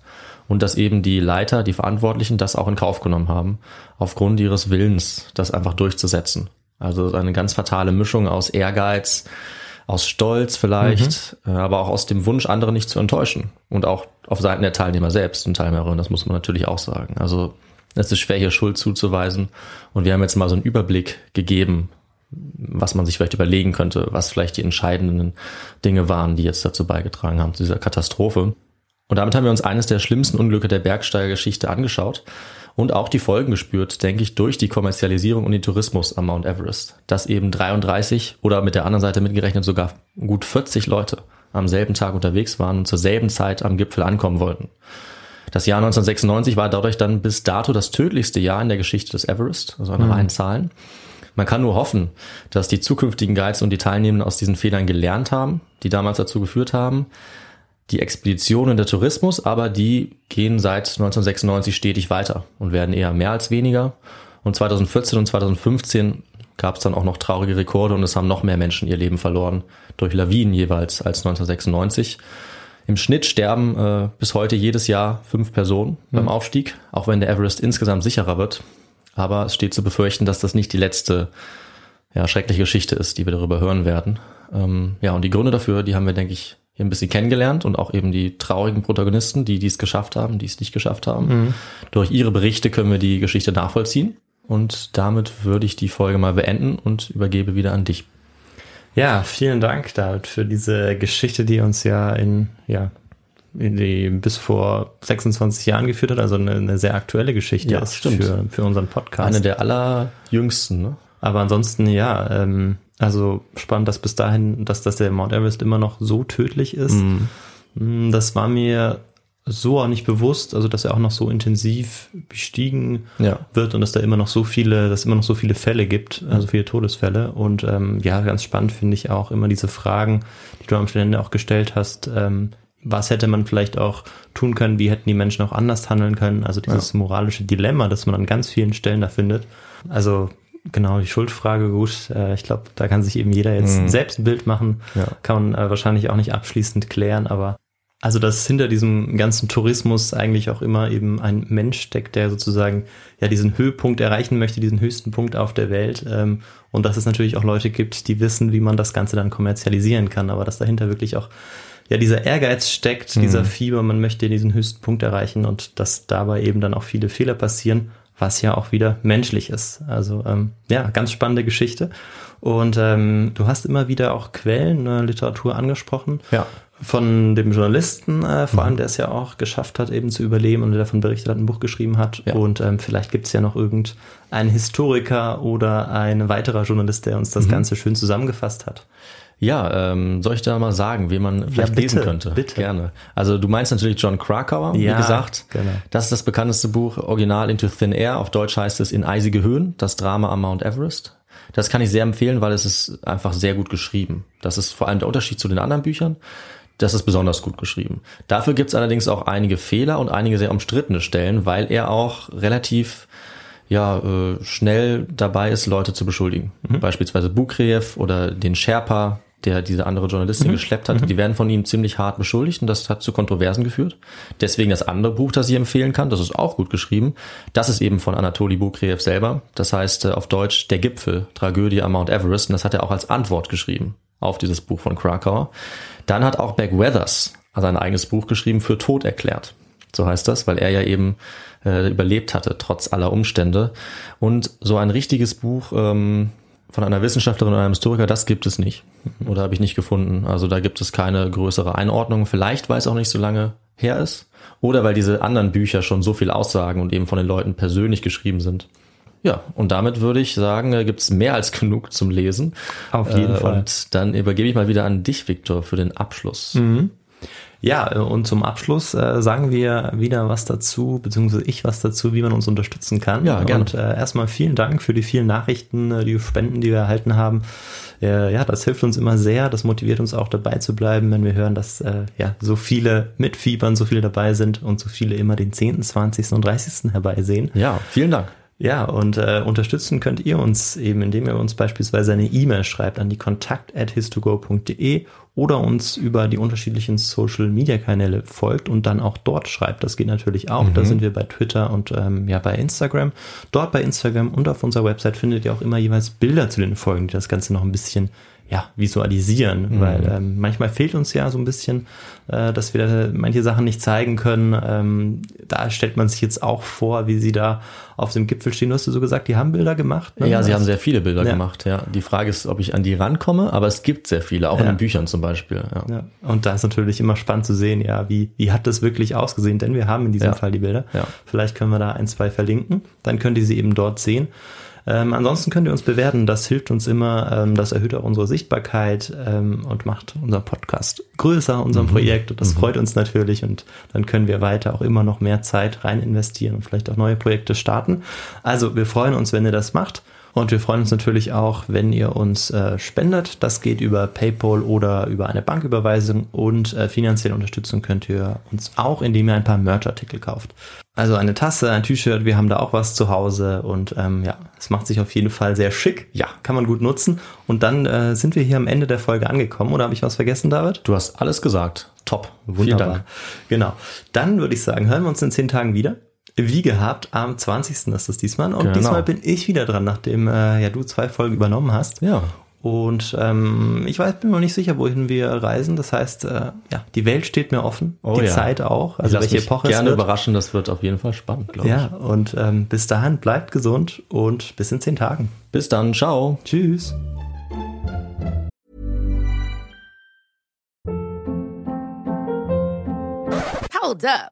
und dass eben die Leiter, die Verantwortlichen das auch in Kauf genommen haben, aufgrund ihres Willens, das einfach durchzusetzen. Also eine ganz fatale Mischung aus Ehrgeiz, aus Stolz vielleicht, mhm. Äh, aber auch aus dem Wunsch, andere nicht zu enttäuschen. Und auch auf Seiten der Teilnehmer selbst und Teilnehmerinnen, das muss man natürlich auch sagen. Also es ist schwer, hier Schuld zuzuweisen. Und wir haben jetzt mal so einen Überblick gegeben, was man sich vielleicht überlegen könnte, was vielleicht die entscheidenden Dinge waren, die jetzt dazu beigetragen haben zu dieser Katastrophe. Und damit haben wir uns eines der schlimmsten Unglücke der Bergsteigergeschichte angeschaut und auch die Folgen gespürt, denke ich, durch die Kommerzialisierung und den Tourismus am Mount Everest. Dass eben 33 oder mit der anderen Seite mitgerechnet sogar gut 40 Leute am selben Tag unterwegs waren und zur selben Zeit am Gipfel ankommen wollten. Das Jahr 1996 war dadurch dann bis dato das tödlichste Jahr in der Geschichte des Everest, also an mhm. reinen Zahlen. Man kann nur hoffen, dass die zukünftigen Guides und die Teilnehmenden aus diesen Fehlern gelernt haben, die damals dazu geführt haben. Die Expeditionen der Tourismus, aber die gehen seit 1996 stetig weiter und werden eher mehr als weniger. Und 2014 und 2015 gab es dann auch noch traurige Rekorde und es haben noch mehr Menschen ihr Leben verloren durch Lawinen jeweils als 1996. Im Schnitt sterben äh, bis heute jedes Jahr fünf Personen mhm. beim Aufstieg, auch wenn der Everest insgesamt sicherer wird. Aber es steht zu befürchten, dass das nicht die letzte ja, schreckliche Geschichte ist, die wir darüber hören werden. Ähm, ja, und die Gründe dafür, die haben wir, denke ich, hier ein bisschen kennengelernt und auch eben die traurigen Protagonisten, die dies geschafft haben, die es nicht geschafft haben. Mhm. Durch ihre Berichte können wir die Geschichte nachvollziehen. Und damit würde ich die Folge mal beenden und übergebe wieder an dich. Ja, vielen Dank, David, für diese Geschichte, die uns ja in ja, die bis vor 26 Jahren geführt hat, also eine, eine sehr aktuelle Geschichte ja, ist stimmt. Für, für unseren Podcast. Eine der allerjüngsten, ne? Aber ansonsten, ja, ähm, also spannend, dass bis dahin, dass, dass der Mount Everest immer noch so tödlich ist. Mm. Hm, Das war mir so auch nicht bewusst, also dass er auch noch so intensiv bestiegen Ja. wird und dass da immer noch so viele, dass immer noch so viele Fälle gibt, also viele Todesfälle. Und ähm, ja, ganz spannend finde ich auch immer diese Fragen, die du am Ende auch gestellt hast. Ähm, was hätte man vielleicht auch tun können? Wie hätten die Menschen auch anders handeln können? Also dieses moralische Dilemma, das man an ganz vielen Stellen da findet. Also genau, die Schuldfrage, gut, äh, ich glaube, da kann sich eben jeder jetzt selbst ein Bild machen. Ja. Kann man äh, wahrscheinlich auch nicht abschließend klären, aber also dass hinter diesem ganzen Tourismus eigentlich auch immer eben ein Mensch steckt, der sozusagen ja diesen Höhepunkt erreichen möchte, diesen höchsten Punkt auf der Welt. Ähm, und dass es natürlich auch Leute gibt, die wissen, wie man das Ganze dann kommerzialisieren kann, aber dass dahinter wirklich auch ja dieser Ehrgeiz steckt, dieser Fieber, man möchte diesen höchsten Punkt erreichen und dass dabei eben dann auch viele Fehler passieren, was ja auch wieder menschlich ist. Also ähm, ja, ganz spannende Geschichte. Und ähm, du hast immer wieder auch Quellen, äh, Literatur angesprochen. Ja. Von dem Journalisten, äh, vor allem, der es ja auch geschafft hat, eben zu überleben und der davon berichtet hat, ein Buch geschrieben hat. Ja. Und ähm, vielleicht gibt es ja noch irgendeinen Historiker oder ein weiterer Journalist, der uns das Ganze schön zusammengefasst hat. Ja, ähm, soll ich da mal sagen, wie man vielleicht bitte, lesen könnte? bitte. Gerne. Also du meinst natürlich John Krakauer, Ja, wie gesagt. genau. Das ist das bekannteste Buch, Original Into Thin Air. Auf Deutsch heißt es In eisige Höhen, das Drama am Mount Everest. Das kann ich sehr empfehlen, weil es ist einfach sehr gut geschrieben. Das ist vor allem der Unterschied zu den anderen Büchern. Das ist besonders gut geschrieben. Dafür gibt es allerdings auch einige Fehler und einige sehr umstrittene Stellen, weil er auch relativ ja, äh, schnell dabei ist, Leute zu beschuldigen. Beispielsweise Bukreev oder den Sherpa, der diese andere Journalistin geschleppt hat. Die werden von ihm ziemlich hart beschuldigt und das hat zu Kontroversen geführt. Deswegen das andere Buch, das ich empfehlen kann, das ist auch gut geschrieben. Das ist eben von Anatoli Bukreev selber. Das heißt äh, auf Deutsch Der Gipfel, Tragödie am Mount Everest. Und das hat er auch als Antwort geschrieben auf dieses Buch von Krakauer. Dann hat auch Beck Weathers sein eigenes Buch geschrieben für tot erklärt. So heißt das, weil er ja eben äh, überlebt hatte, trotz aller Umstände. Und so ein richtiges Buch ähm, von einer Wissenschaftlerin oder einem Historiker, das gibt es nicht. Oder habe ich nicht gefunden. Also da gibt es keine größere Einordnung. Vielleicht, weil es auch nicht so lange her ist. Oder weil diese anderen Bücher schon so viel aussagen und eben von den Leuten persönlich geschrieben sind. Ja, und damit würde ich sagen, gibt es mehr als genug zum Lesen. Auf jeden Äh, Fall. Und dann übergebe ich mal wieder an dich, Viktor, für den Abschluss. Ja, äh, und zum Abschluss äh, sagen wir wieder was dazu, beziehungsweise ich was dazu, wie man uns unterstützen kann. Ja, gerne. Und äh, erstmal vielen Dank für die vielen Nachrichten, äh, die Spenden, die wir erhalten haben. Äh, ja, das hilft uns immer sehr. Das motiviert uns auch dabei zu bleiben, wenn wir hören, dass äh, ja so viele mitfiebern, so viele dabei sind und so viele immer den 10., 20. und 30. herbeisehen. Ja, vielen Dank. Ja, und äh, unterstützen könnt ihr uns eben, indem ihr uns beispielsweise eine E-Mail schreibt an die kontakt.histogo.de oder uns über die unterschiedlichen Social-Media-Kanäle folgt und dann auch dort schreibt. Das geht natürlich auch. Da sind wir bei Twitter und ähm, ja bei Instagram. Dort bei Instagram und auf unserer Website findet ihr auch immer jeweils Bilder zu den Folgen, die das Ganze noch ein bisschen ja, visualisieren, weil ähm, manchmal fehlt uns ja so ein bisschen, äh, dass wir da manche Sachen nicht zeigen können. Ähm, da stellt man sich jetzt auch vor, wie sie da auf dem Gipfel stehen. Du hast du so gesagt, die haben Bilder gemacht. ne? Ja, sie haben sehr viele Bilder Ja. gemacht, ja. Die Frage ist, ob ich an die rankomme, aber es gibt sehr viele, auch in Ja. den Büchern zum Beispiel. Ja. Ja, und da ist natürlich immer spannend zu sehen, ja, wie, wie hat das wirklich ausgesehen? Denn wir haben in diesem. Fall die Bilder. Ja. Vielleicht können wir da ein, zwei verlinken. Dann könnt ihr sie eben dort sehen. Ähm, ansonsten könnt ihr uns bewerten. Das hilft uns immer. Ähm, das erhöht auch unsere Sichtbarkeit ähm, und macht unser Podcast größer, Mhm. unser Projekt. Und das freut uns natürlich. Und dann können wir weiter auch immer noch mehr Zeit rein investieren und vielleicht auch neue Projekte starten. Also wir freuen uns, wenn ihr das macht. Und wir freuen uns natürlich auch, wenn ihr uns äh, spendet. Das geht über PayPal oder über eine Banküberweisung und äh, finanziell unterstützen könnt ihr uns auch, indem ihr ein paar Merch-Artikel kauft. Also eine Tasse, ein T-Shirt, wir haben da auch was zu Hause und ähm, ja, es macht sich auf jeden Fall sehr schick. Ja, kann man gut nutzen. Und dann äh, sind wir hier am Ende der Folge angekommen. Oder habe ich was vergessen, David? Du hast alles gesagt. Top. Vielen Wunderbar. Dank. Genau. Dann würde ich sagen, hören wir uns in zehn Tagen wieder. Wie gehabt, am 20. ist das diesmal. Und Genau. diesmal bin ich wieder dran, nachdem äh, ja du zwei Folgen übernommen hast. Ja. Und ähm, ich weiß, bin noch nicht sicher, wohin wir reisen. Das heißt, äh, ja, die Welt steht mir offen, Oh die ja. Zeit auch. Also welche mich Epoche gerne es wird. überraschen, das wird auf jeden Fall spannend, glaube Ja, und ähm, bis dahin bleibt gesund und bis in zehn Tagen. ich. Bis dann, ciao. Tschüss. Hold up.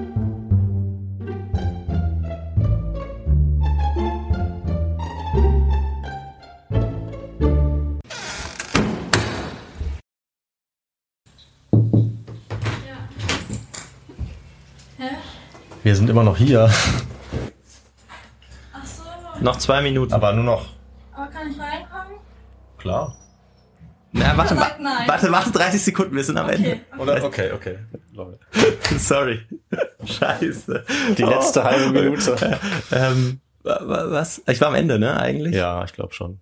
Wir sind immer noch hier. Ach so, Noch zwei Minuten. Aber nur noch. aber kann ich reinkommen? Klar. Na, warte, wa- nein. warte, warte 30 Sekunden, wir sind am Ende. Okay. Oder? Okay, okay. Sorry. Scheiße. Die letzte halbe Minute. ähm, wa- wa- was? Ich war am Ende, ne, eigentlich? Ja, ich glaube schon.